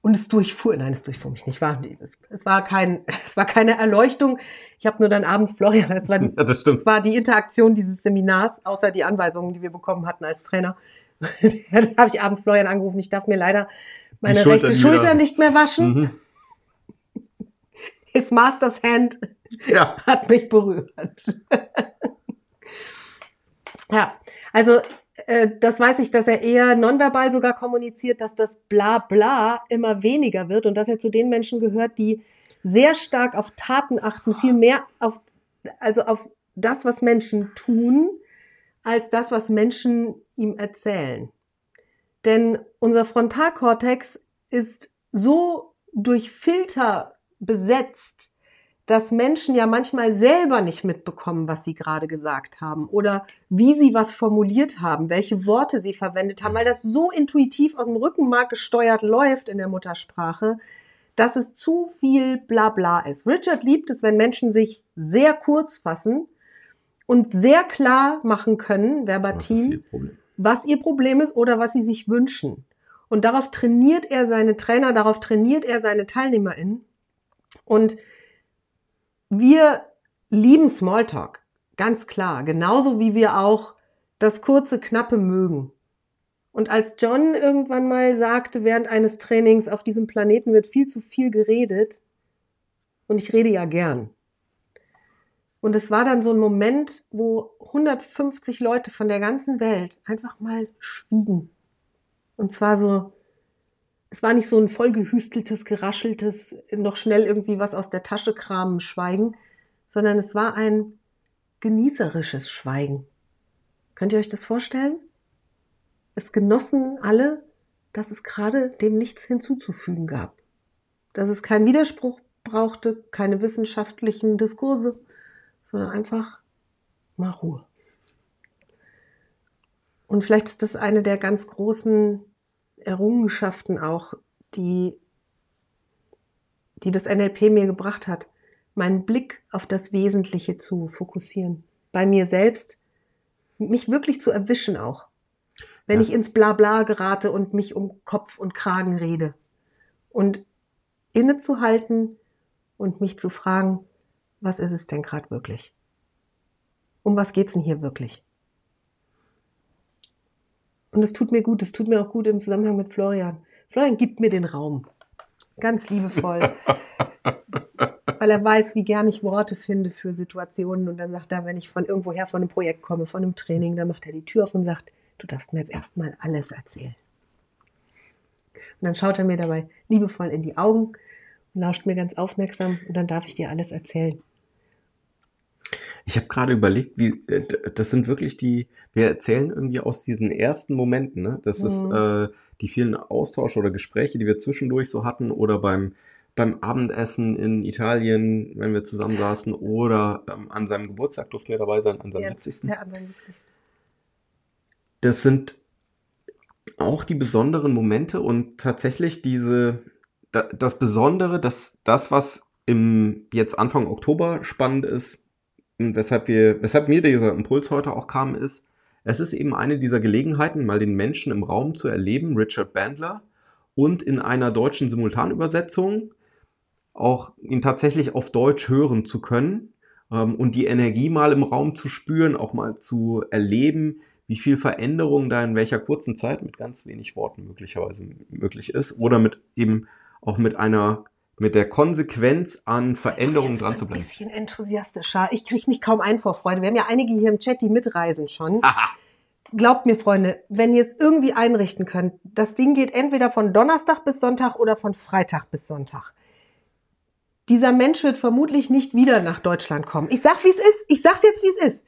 Und es durchfuhr, nein, es durchfuhr mich nicht. War, es, es, war kein, es war keine Erleuchtung. Ich habe nur dann abends Florian, es war, Ja, das stimmt. es war die Interaktion dieses Seminars, außer die Anweisungen, die wir bekommen hatten als Trainer, Dann habe ich abends Florian angerufen, ich darf mir leider meine rechte Schulter nicht mehr waschen. Mhm. His Master's Hand Ja. hat mich berührt. ja, also äh, das weiß ich, dass er eher nonverbal sogar kommuniziert, dass das Bla-Bla immer weniger wird und dass er zu den Menschen gehört, die sehr stark auf Taten achten, viel mehr auf, also auf das, was Menschen tun, als das, was Menschen ihm erzählen. Denn unser Frontalkortex ist so durch Filter besetzt, dass Menschen ja manchmal selber nicht mitbekommen, was sie gerade gesagt haben oder wie sie was formuliert haben, welche Worte sie verwendet haben, weil das so intuitiv aus dem Rückenmark gesteuert läuft in der Muttersprache, dass es zu viel Blabla ist. Richard liebt es, wenn Menschen sich sehr kurz fassen und sehr klar machen können, Was verbatim, Problem? was ihr Problem ist oder was sie sich wünschen. Und darauf trainiert er seine Trainer, darauf trainiert er seine TeilnehmerInnen. Und wir lieben Smalltalk, ganz klar, genauso wie wir auch das kurze, knappe mögen. Und als John irgendwann mal sagte, während eines Trainings, auf diesem Planeten wird viel zu viel geredet, und ich rede ja gern. Und es war dann so ein Moment, wo 150 Leute von der ganzen Welt einfach mal schwiegen. Und zwar so, es war nicht so ein vollgehüsteltes, gerascheltes, noch schnell irgendwie was aus der Tasche kramen Schweigen, sondern es war ein genießerisches Schweigen. Könnt ihr euch das vorstellen? Es genossen alle, dass es gerade dem nichts hinzuzufügen gab. Dass es keinen Widerspruch brauchte, keine wissenschaftlichen Diskurse, sondern einfach mal Ruhe. Und vielleicht ist das eine der ganz großen Errungenschaften auch, die, die das NLP mir gebracht hat, meinen Blick auf das Wesentliche zu fokussieren. Bei mir selbst, mich wirklich zu erwischen auch. Wenn Ja. ich ins Blabla gerate und mich um Kopf und Kragen rede. Und innezuhalten und mich zu fragen, was ist es denn gerade wirklich? Um was geht's denn hier wirklich? Und es tut mir gut, es tut mir auch gut im Zusammenhang mit Florian. Florian gibt mir den Raum. Ganz liebevoll. weil er weiß, wie gern ich Worte finde für Situationen. Und dann sagt er, wenn ich von irgendwoher von einem Projekt komme, von einem Training, dann macht er die Tür auf und sagt, du darfst mir jetzt erstmal alles erzählen. Und dann schaut er mir dabei liebevoll in die Augen und lauscht mir ganz aufmerksam und dann darf ich dir alles erzählen. Ich habe gerade überlegt, wie äh, das sind wirklich die, wir erzählen irgendwie aus diesen ersten Momenten, ne? Das ist Mhm. äh, die vielen Austausche oder Gespräche, die wir zwischendurch so hatten oder beim beim Abendessen in Italien, wenn wir zusammen saßen oder ähm, an seinem Geburtstag durften wir dabei sein, an seinem Ja, 70. Ja, an seinem 70. Das sind auch die besonderen Momente und tatsächlich diese, da, das Besondere, dass das, was im jetzt Anfang Oktober spannend ist, weshalb wir, weshalb mir dieser Impuls heute auch kam, ist, es ist eben eine dieser Gelegenheiten, mal den Menschen im Raum zu erleben, Richard Bandler, und in einer deutschen Simultanübersetzung auch ihn tatsächlich auf Deutsch hören zu können ähm, und die Energie mal im Raum zu spüren, auch mal zu erleben, wie viel Veränderung da in welcher kurzen Zeit mit ganz wenig Worten möglicherweise möglich ist oder mit eben auch mit einer mit der Konsequenz an Veränderungen dran zu Ein bleiben. bisschen enthusiastischer. Ich kriege mich kaum ein vor Freude. Wir haben ja einige hier im Chat, die mitreisen schon. Glaubt mir, Freunde, wenn ihr es irgendwie einrichten könnt, das Ding geht entweder von Donnerstag bis Sonntag oder von Freitag bis Sonntag. Dieser Mensch wird vermutlich nicht wieder nach Deutschland kommen. Ich sag, wie es ist. Ich sag's jetzt, wie es ist.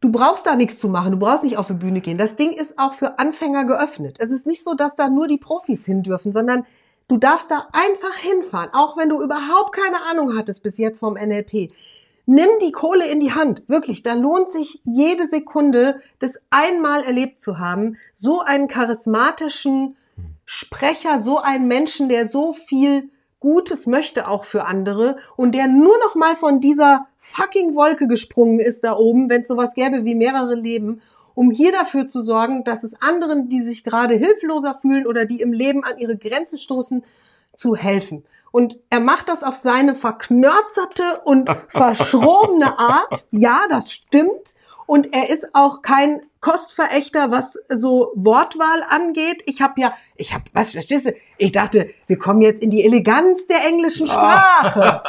Du brauchst da nichts zu machen. Du brauchst nicht auf die Bühne gehen. Das Ding ist auch für Anfänger geöffnet. Es ist nicht so, dass da nur die Profis hin dürfen, sondern du darfst da einfach hinfahren, auch wenn du überhaupt keine Ahnung hattest bis jetzt vom NLP. Nimm die Kohle in die Hand. Wirklich, da lohnt sich jede Sekunde, das einmal erlebt zu haben. So einen charismatischen Sprecher, so einen Menschen, der so viel Gutes möchte auch für andere und der nur noch mal von dieser fucking Wolke gesprungen ist da oben, wenn es sowas gäbe wie mehrere Leben, um hier dafür zu sorgen, dass es anderen, die sich gerade hilfloser fühlen oder die im Leben an ihre Grenzen stoßen, zu helfen. Und er macht das auf seine verknörzerte und verschrobene Art. Ja, das stimmt. Und er ist auch kein Kostverächter, was so Wortwahl angeht. Ich habe ja, ich habe, was verstehst du? Ich dachte, wir kommen jetzt in die Eleganz der englischen Sprache.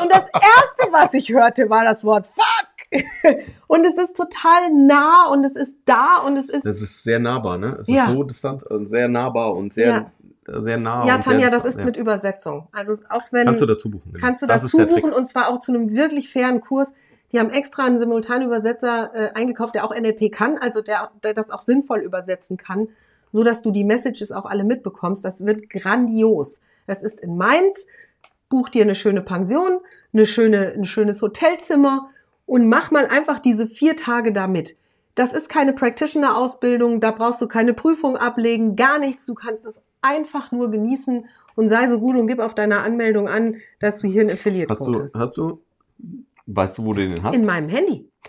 Und das erste, was ich hörte, war das Wort fuck. Und es ist total nah und es ist da und es ist Das ist sehr nahbar, ne? Es Ja. ist so distant und sehr nahbar und sehr, sehr nah. ja, Tanja, das ist ja. mit Übersetzung. Also auch wenn Kannst du dazu buchen. genau. kannst du das dazu buchen und zwar auch zu einem wirklich fairen Kurs. Die haben extra einen Simultanübersetzer äh, eingekauft, der auch NLP kann, also der, der das auch sinnvoll übersetzen kann, so dass du die Messages auch alle mitbekommst. Das wird grandios. Das ist in Mainz. Buch dir eine schöne Pension, eine schöne, ein schönes Hotelzimmer und mach mal einfach diese vier Tage da mit. Das ist keine Practitioner-Ausbildung, da brauchst du keine Prüfung ablegen, gar nichts. Du kannst es einfach nur genießen und sei so gut und gib auf deiner Anmeldung an, dass du hier ein Affiliate Hast du, hast. hast du, weißt du, wo du den hast? In meinem Handy.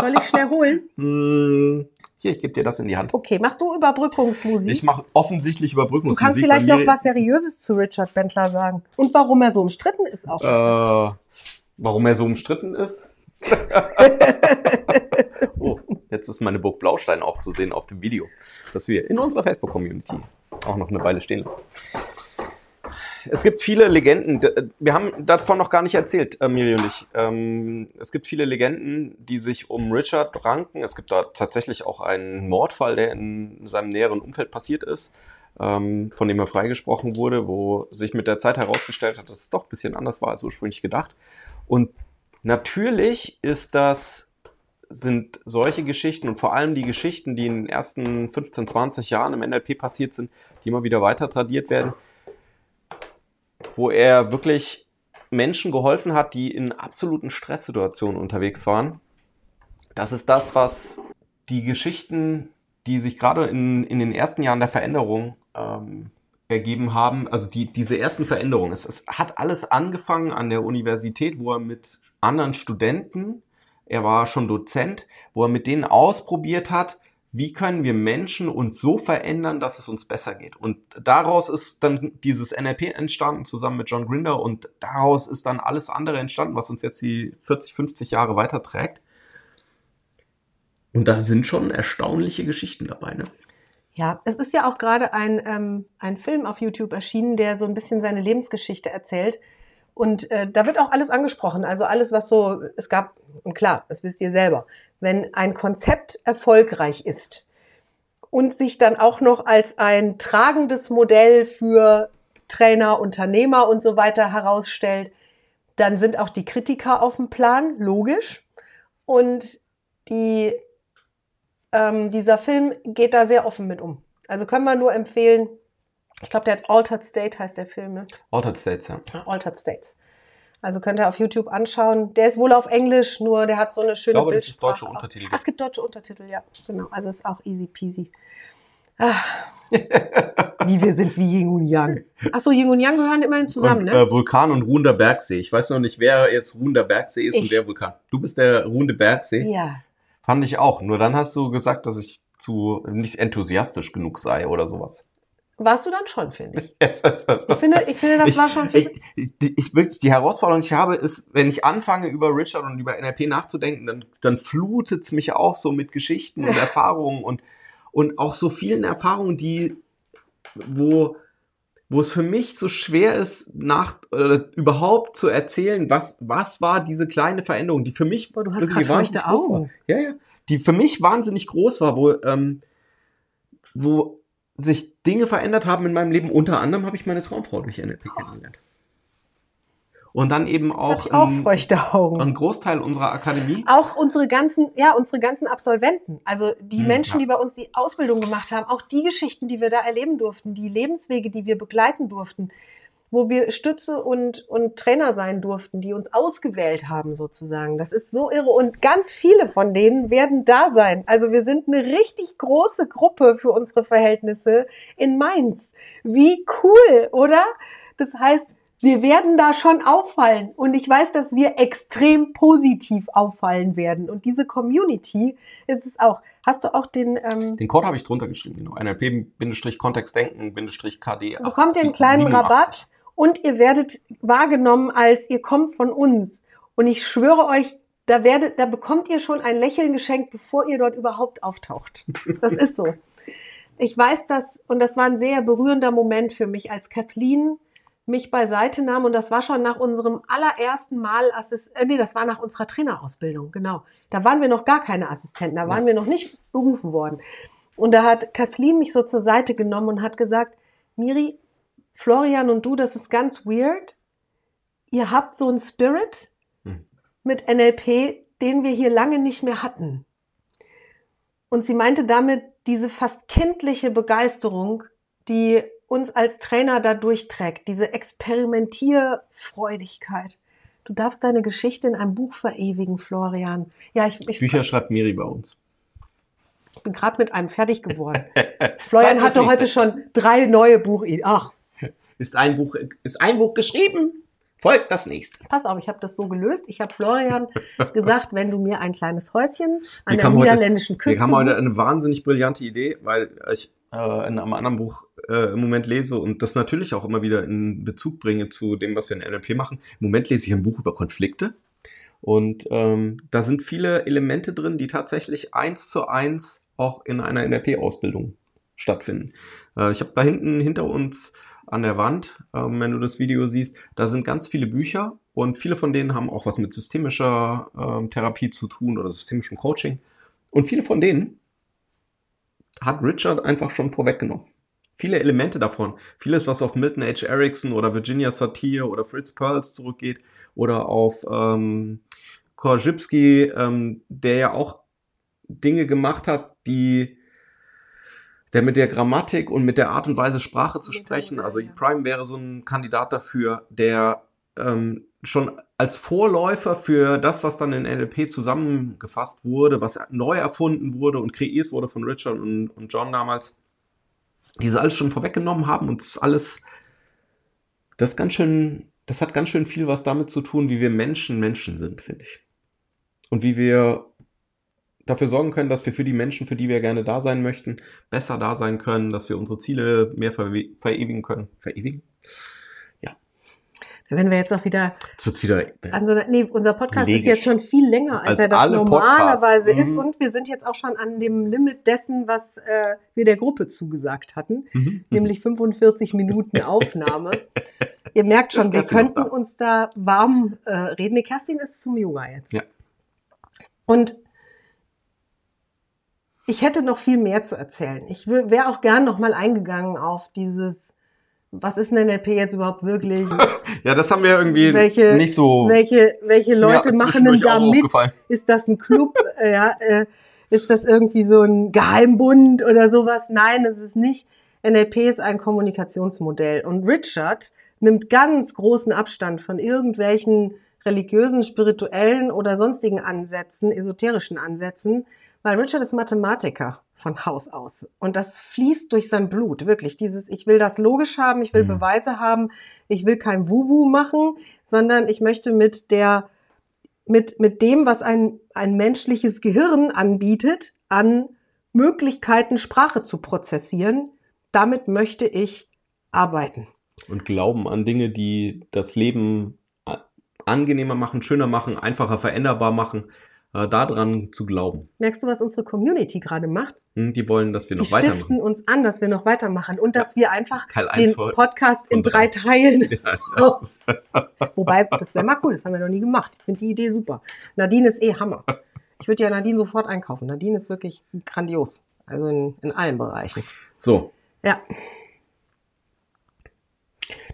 Soll ich schnell holen? Hm, Hier, ich gebe dir das in die Hand. Okay, machst du Überbrückungsmusik? Ich mache offensichtlich du Überbrückungsmusik. kannst vielleicht noch was Seriöses zu Richard Bentler sagen. Und warum er so umstritten ist auch. Äh, warum er so umstritten ist? oh, jetzt ist meine Burg Blaustein auch zu sehen auf dem Video, das wir in unserer Facebook-Community auch noch eine Weile stehen lassen. Es gibt viele Legenden, wir haben davon noch gar nicht erzählt, äh, Miri und ich. Ähm, es gibt viele Legenden, die sich um Richard ranken. Es gibt da tatsächlich auch einen Mordfall, der in seinem näheren Umfeld passiert ist, ähm, von dem er freigesprochen wurde, wo sich mit der Zeit herausgestellt hat, dass es doch ein bisschen anders war als ursprünglich gedacht. Und natürlich ist das, sind solche Geschichten und vor allem die Geschichten, die in den ersten 15, 20 Jahren im NLP passiert sind, die immer wieder weiter tradiert werden, wo er wirklich Menschen geholfen hat, die in absoluten Stresssituationen unterwegs waren. Das ist das, was die Geschichten, die sich gerade in, in den ersten Jahren der Veränderung ähm, ergeben haben, also die, diese ersten Veränderungen. Es, es hat alles angefangen an der Universität, wo er mit anderen Studenten, er war schon Dozent, wo er mit denen ausprobiert hat, wie können wir Menschen uns so verändern, dass es uns besser geht. Und daraus ist dann dieses NLP entstanden, zusammen mit John Grinder. Und daraus ist dann alles andere entstanden, was uns jetzt die 40, 50 Jahre weiterträgt. Und da sind schon erstaunliche Geschichten dabei. Ne? Ja, es ist ja auch gerade ein, ähm, ein Film auf YouTube erschienen, der so ein bisschen seine Lebensgeschichte erzählt. Und äh, da wird auch alles angesprochen. Also alles, was so, es gab, und klar, das wisst ihr selber, wenn ein Konzept erfolgreich ist und sich dann auch noch als ein tragendes Modell für Trainer, Unternehmer und so weiter herausstellt, dann sind auch die Kritiker auf dem Plan, logisch. Und die ähm, dieser Film geht da sehr offen mit um. Also können wir nur empfehlen. Ich glaube, der hat Altered State heißt der Film, ne? Altered States, ja. Ja, Altered States. Also könnt ihr auf YouTube anschauen. Der ist wohl auf Englisch, nur der hat so eine schöne Ich glaube, es Bildsprache deutsche. Untertitel Ah, gibt. es gibt deutsche Untertitel, ja. Genau, also ist auch easy peasy. Ah. wie wir sind wie Yin und Yang. Achso, Yin und Yang gehören immerhin zusammen, und, ne? äh, Vulkan und ruhender Bergsee. Ich weiß noch nicht, wer jetzt ruhender Bergsee ist Ich. und wer Vulkan. Du bist der ruhende Bergsee. ja. Fand ich auch. Nur dann hast du gesagt, dass ich zu nicht enthusiastisch genug sei oder sowas. Warst du dann schon, finde ich. Ich finde, ich finde das ich, war schon viel. ich, ich, ich wirklich die Herausforderung, die ich habe, ist, wenn ich anfange über Richard und über NLP nachzudenken, dann, dann flutet es mich auch so mit Geschichten und Erfahrungen und, und auch so vielen Erfahrungen, die, wo, wo es für mich so schwer ist, nach, oder überhaupt zu erzählen, was, was war diese kleine Veränderung, die für mich Boah, du hast irgendwie wahnsinnig groß war. Ja, ja. Die für mich wahnsinnig groß war, wo, ähm, wo sich Dinge verändert haben in meinem Leben. Unter anderem habe ich meine Traumfrau durch NLP kennengelernt. Und dann eben auch, auch ein, feuchte Augen. ein Großteil unserer Akademie. auch unsere ganzen, ja, unsere ganzen Absolventen, also die Hm, Menschen, ja. die bei uns die Ausbildung gemacht haben, auch die Geschichten, die wir da erleben durften, die Lebenswege, die wir begleiten durften, wo wir Stütze und, und Trainer sein durften, die uns ausgewählt haben sozusagen. Das ist so irre und ganz viele von denen werden da sein. Also wir sind eine richtig große Gruppe für unsere Verhältnisse in Mainz. Wie cool, oder? Das heißt, wir werden da schon auffallen. Und ich weiß, dass wir extrem positiv auffallen werden. Und diese Community ist es auch. Hast du auch den, ähm, Den Code habe ich drunter geschrieben, genau. NLP-Kontextdenken-KD. bekommt ihr einen kleinen 87. Rabatt und ihr werdet wahrgenommen als ihr kommt von uns. Und ich schwöre euch, da, werdet, da bekommt ihr schon ein Lächeln geschenkt, bevor ihr dort überhaupt auftaucht. Das ist so. Ich weiß das, und das war ein sehr berührender Moment für mich, als Kathleen mich beiseite nahm. Und das war schon nach unserem allerersten Mal, Assist äh, nee, das war nach unserer Trainerausbildung, genau. Da waren wir noch gar keine Assistenten, da waren Ja. wir noch nicht berufen worden. Und da hat Kathleen mich so zur Seite genommen und hat gesagt, Miri, Florian und du, das ist ganz weird. Ihr habt so einen Spirit Hm. mit NLP, den wir hier lange nicht mehr hatten. Und sie meinte damit diese fast kindliche Begeisterung, die uns als Trainer da durchträgt, diese Experimentierfreudigkeit. Du darfst deine Geschichte in einem Buch verewigen, Florian. Ja, ich, ich, Bücher schreibt Miri bei uns. ich bin gerade mit einem fertig geworden. Florian hatte heute nächste. schon drei neue Buchideen. Ach, Ist ein Buch, ist ein Buch geschrieben? Folgt das nächste. pass auf, ich habe das so gelöst. Ich habe Florian gesagt, wenn du mir ein kleines Häuschen an Wir der haben heute- niederländischen Küste Wir haben heute eine wahnsinnig brillante Idee, weil ich äh, in einem anderen Buch äh, im Moment lese und das natürlich auch immer wieder in Bezug bringe zu dem, was wir in NLP machen. Im Moment lese ich ein Buch über Konflikte und ähm, da sind viele Elemente drin, die tatsächlich eins zu eins auch in einer NLP-Ausbildung stattfinden. Äh, ich habe da hinten hinter uns an der Wand, ähm, wenn du das Video siehst, da sind ganz viele Bücher und viele von denen haben auch was mit systemischer ähm, Therapie zu tun oder systemischem Coaching. Und viele von denen hat Richard einfach schon vorweggenommen. Viele Elemente davon, vieles, was auf Milton H. Erickson oder Virginia Satir oder Fritz Perls zurückgeht oder auf ähm, Korzybski, ähm, der ja auch Dinge gemacht hat, die der mit der Grammatik und mit der Art und Weise Sprache zu sprechen, also ja. Prime wäre so ein Kandidat dafür, der ähm, schon als Vorläufer für das, was dann in NLP zusammengefasst wurde, was neu erfunden wurde und kreiert wurde von Richard und, und John damals, diese alles schon vorweggenommen haben und das alles, das ganz schön, das hat ganz schön viel was damit zu tun, wie wir Menschen Menschen sind, finde ich. Und wie wir dafür sorgen können, dass wir für die Menschen, für die wir gerne da sein möchten, besser da sein können, dass wir unsere Ziele mehr verewigen können. Verewigen? Wenn wir jetzt auch wieder Jetzt wird's wieder. an so einer, nee, unser Podcast ist Legisch. jetzt schon viel länger, als, Als er das normalerweise Podcasts. ist. Mhm. Und wir sind jetzt auch schon an dem Limit dessen, was äh, wir der Gruppe zugesagt hatten, Mhm. nämlich 45 Minuten Aufnahme. Ihr merkt Ist schon, wir könnten uns da warm äh, reden. Nee, Kerstin ist zum Yoga jetzt. Ja. Und ich hätte noch viel mehr zu erzählen. Ich wäre auch gern noch mal eingegangen auf dieses, was ist ein NLP jetzt überhaupt wirklich? Ja, das haben wir irgendwie Welche- nicht so. welche welche Leute machen denn da mit? Ist das ein Club? Äh, ja, äh, ist das irgendwie so ein Geheimbund oder sowas? Nein, es ist nicht. NLP ist ein Kommunikationsmodell. Und Richard nimmt ganz großen Abstand von irgendwelchen religiösen, spirituellen oder sonstigen Ansätzen, esoterischen Ansätzen, weil Richard ist Mathematiker von Haus aus. Und das fließt durch sein Blut, wirklich. Dieses, ich will das logisch haben, ich will Mhm. Beweise haben, ich will kein Wuhu machen, sondern ich möchte mit der, mit, mit dem, was ein, ein menschliches Gehirn anbietet, an Möglichkeiten, Sprache zu prozessieren, damit möchte ich arbeiten. Und glauben an Dinge, die das Leben angenehmer machen, schöner machen, einfacher veränderbar machen, äh, daran zu glauben. Merkst du, was unsere Community gerade macht? Hm, Die wollen, dass wir Die noch stiften weitermachen. uns an, dass wir noch weitermachen und dass wir einfach den. Podcast in drei drei. Teilen Ja, Wobei, das wäre mal cool, das haben wir noch nie gemacht. Ich finde die Idee super. Nadine ist eh Hammer. Ich würde ja Nadine sofort einkaufen. Nadine ist wirklich grandios. Also in, in allen Bereichen. So, Ja,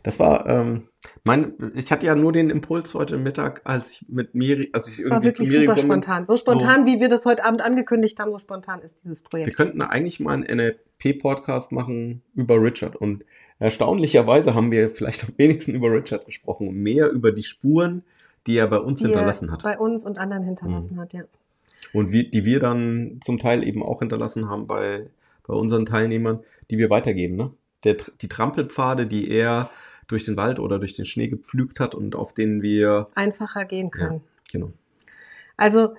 das war, ähm, mein, ich hatte ja nur den Impuls heute Mittag, als ich mit Miri, als ich das war irgendwie zu wirklich Miri super bin. spontan. So spontan, wie wir das heute Abend angekündigt haben, so spontan ist dieses Wir Projekt. könnten eigentlich mal einen NLP-Podcast machen über Richard. Und erstaunlicherweise haben wir vielleicht am wenigsten über Richard gesprochen und mehr über die Spuren, die er bei uns Die er hinterlassen hat. Bei uns und anderen hinterlassen Mhm. hat, ja. Und wie, die wir dann zum Teil eben auch hinterlassen haben bei, bei unseren Teilnehmern, die wir weitergeben. Ne? Der, die Trampelpfade, die er durch den Wald oder durch den Schnee gepflügt hat und auf denen wir, Einfacher gehen können. genau. Also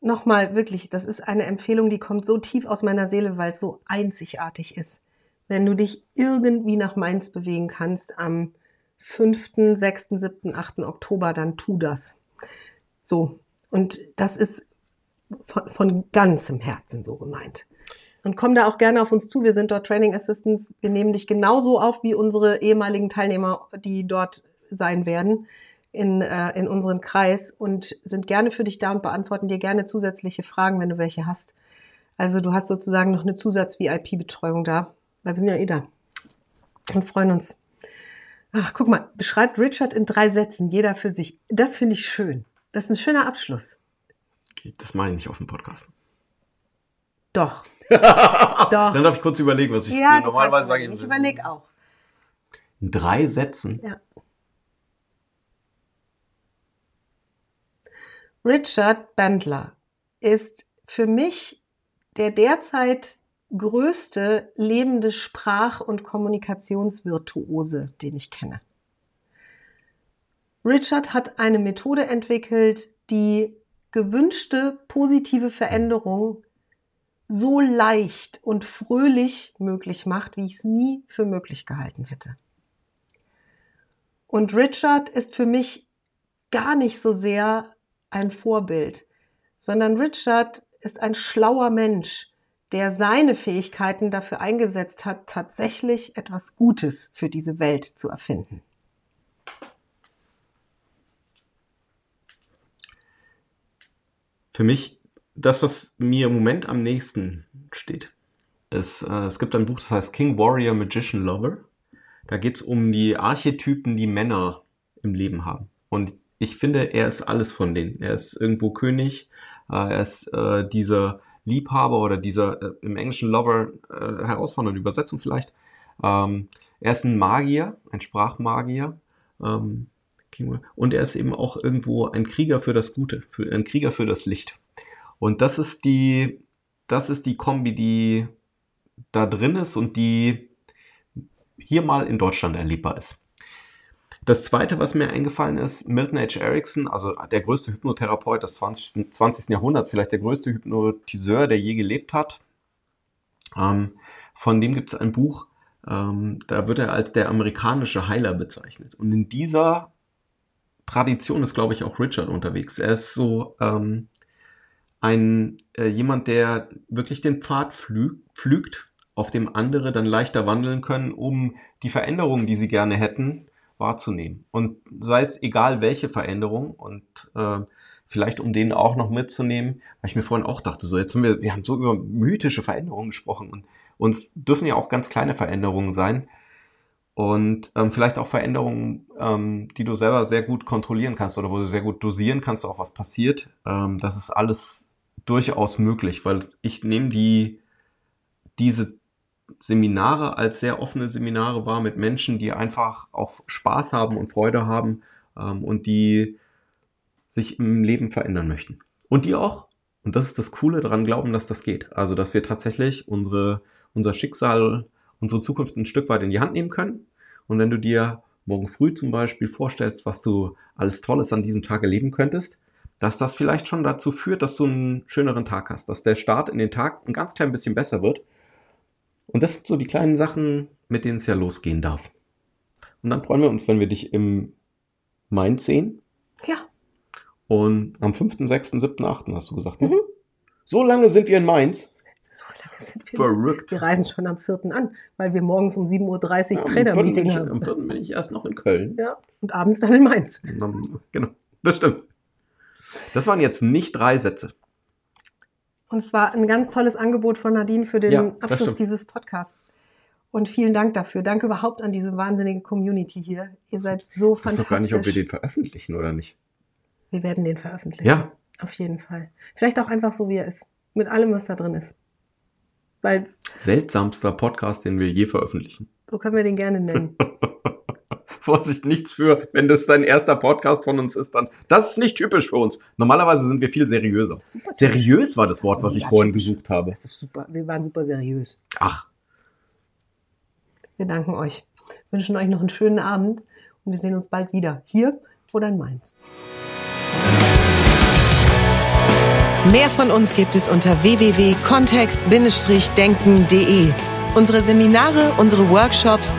nochmal wirklich, das ist eine Empfehlung, die kommt so tief aus meiner Seele, weil es so einzigartig ist. Wenn du dich irgendwie nach Mainz bewegen kannst am 5., 6., 7., 8. Oktober, dann tu das. So, Und das ist von, von ganzem Herzen so gemeint. Und komm da auch gerne auf uns zu. Wir sind dort Training Assistants. Wir nehmen dich genauso auf wie unsere ehemaligen Teilnehmer, die dort sein werden in, äh, in unseren Kreis und sind gerne für dich da und beantworten dir gerne zusätzliche Fragen, wenn du welche hast. Also du hast sozusagen noch eine Zusatz-VIP-Betreuung da, weil wir sind ja eh da und freuen uns. Ach, guck mal, beschreibt Richard in drei Sätzen, jeder für sich. Das finde ich schön. Das ist ein schöner Abschluss. Das meine ich nicht auf dem Podcast. Doch. Doch. Dann darf ich kurz überlegen, was ich ja, normalerweise sage. Ich überlege auch. In drei Sätzen? Ja. Richard Bandler ist für mich der derzeit größte lebende Sprach- und Kommunikationsvirtuose, den ich kenne. Richard hat eine Methode entwickelt, die gewünschte positive Veränderung so leicht und fröhlich möglich macht, wie ich es nie für möglich gehalten hätte. Und Richard ist für mich gar nicht so sehr ein Vorbild, sondern Richard ist ein schlauer Mensch, der seine Fähigkeiten dafür eingesetzt hat, tatsächlich etwas Gutes für diese Welt zu erfinden. Für mich, das, was mir im Moment am nächsten steht, ist, äh, es gibt ein Buch, das heißt King Warrior Magician Lover. Da geht es um die Archetypen, die Männer im Leben haben. Und ich finde, er ist alles von denen. Er ist irgendwo König, äh, er ist äh, dieser Liebhaber oder dieser äh, im Englischen Lover, äh, herausfordernde Übersetzung vielleicht. Ähm, er ist ein Magier, ein Sprachmagier. Ähm, und er ist eben auch irgendwo ein Krieger für das Gute, für, ein Krieger für das Licht. Und das ist die, das ist die Kombi, die da drin ist und die hier mal in Deutschland erlebbar ist. Das zweite, was mir eingefallen ist, Milton H. Erickson, also der größte Hypnotherapeut des 20. 20. Jahrhunderts, vielleicht der größte Hypnotiseur, der je gelebt hat. Ähm, von dem gibt es ein Buch, ähm, da wird er als der amerikanische Heiler bezeichnet. Und in dieser Tradition ist, glaube ich, auch Richard unterwegs. Er ist so ähm, ein äh, jemand, der wirklich den Pfad flügt, pflügt, auf dem andere dann leichter wandeln können, um die Veränderungen, die sie gerne hätten, wahrzunehmen. Und sei es egal welche Veränderung und äh, vielleicht um den auch noch mitzunehmen, weil ich mir vorhin auch dachte, so jetzt haben wir, wir haben so über mythische Veränderungen gesprochen und uns dürfen ja auch ganz kleine Veränderungen sein und ähm, vielleicht auch Veränderungen, ähm, die du selber sehr gut kontrollieren kannst oder wo du sehr gut dosieren kannst, auch was passiert. Ähm, das ist alles durchaus möglich, weil ich nehme die diese Seminare als sehr offene Seminare wahr mit Menschen, die einfach auch Spaß haben und Freude haben ähm, und die sich im Leben verändern möchten. Und die auch, und das ist das Coole daran, glauben, dass das geht. Also, dass wir tatsächlich unsere, unser Schicksal, unsere Zukunft ein Stück weit in die Hand nehmen können. Und wenn du dir morgen früh zum Beispiel vorstellst, was du alles Tolles an diesem Tag erleben könntest, dass das vielleicht schon dazu führt, dass du einen schöneren Tag hast, dass der Start in den Tag ein ganz klein bisschen besser wird und das sind so die kleinen Sachen, mit denen es ja losgehen darf. Und dann freuen wir uns, wenn wir dich im Mainz sehen. Ja. Und am 5., 6., 7., 8. hast du gesagt, ne? Mhm. So lange sind wir in Mainz. So lange sind wir. Verrückt. Wir reisen schon am 4. an, weil wir morgens um 7.30 Uhr ja, Trainer-Meeting haben. Am 4. bin ich erst noch in Köln. Ja. Und abends dann in Mainz. Genau. Das stimmt. Das waren jetzt nicht drei Sätze. Und es war ein ganz tolles Angebot von Nadine für den ja, Abschluss dieses Podcasts. Und vielen Dank dafür. Danke überhaupt an diese wahnsinnige Community hier. Ihr seid so fantastisch. Ich weiß doch gar nicht, ob wir den veröffentlichen oder nicht. Wir werden den veröffentlichen. Ja. Auf jeden Fall. Vielleicht auch einfach so, wie er ist. Mit allem, was da drin ist. Weil. Seltsamster Podcast, den wir je veröffentlichen. So können wir den gerne nennen. Vorsicht, nichts für, wenn das dein erster Podcast von uns ist, dann. Das ist nicht typisch für uns. Normalerweise sind wir viel seriöser. Seriös war das Wort, das was ich vorhin gesucht habe. Das ist super. Wir waren super seriös. Ach. Wir danken euch. Wünschen euch noch einen schönen Abend und wir sehen uns bald wieder. Hier oder in Mainz. Mehr von uns gibt es unter www.kontext-denken.de. Unsere Seminare, unsere Workshops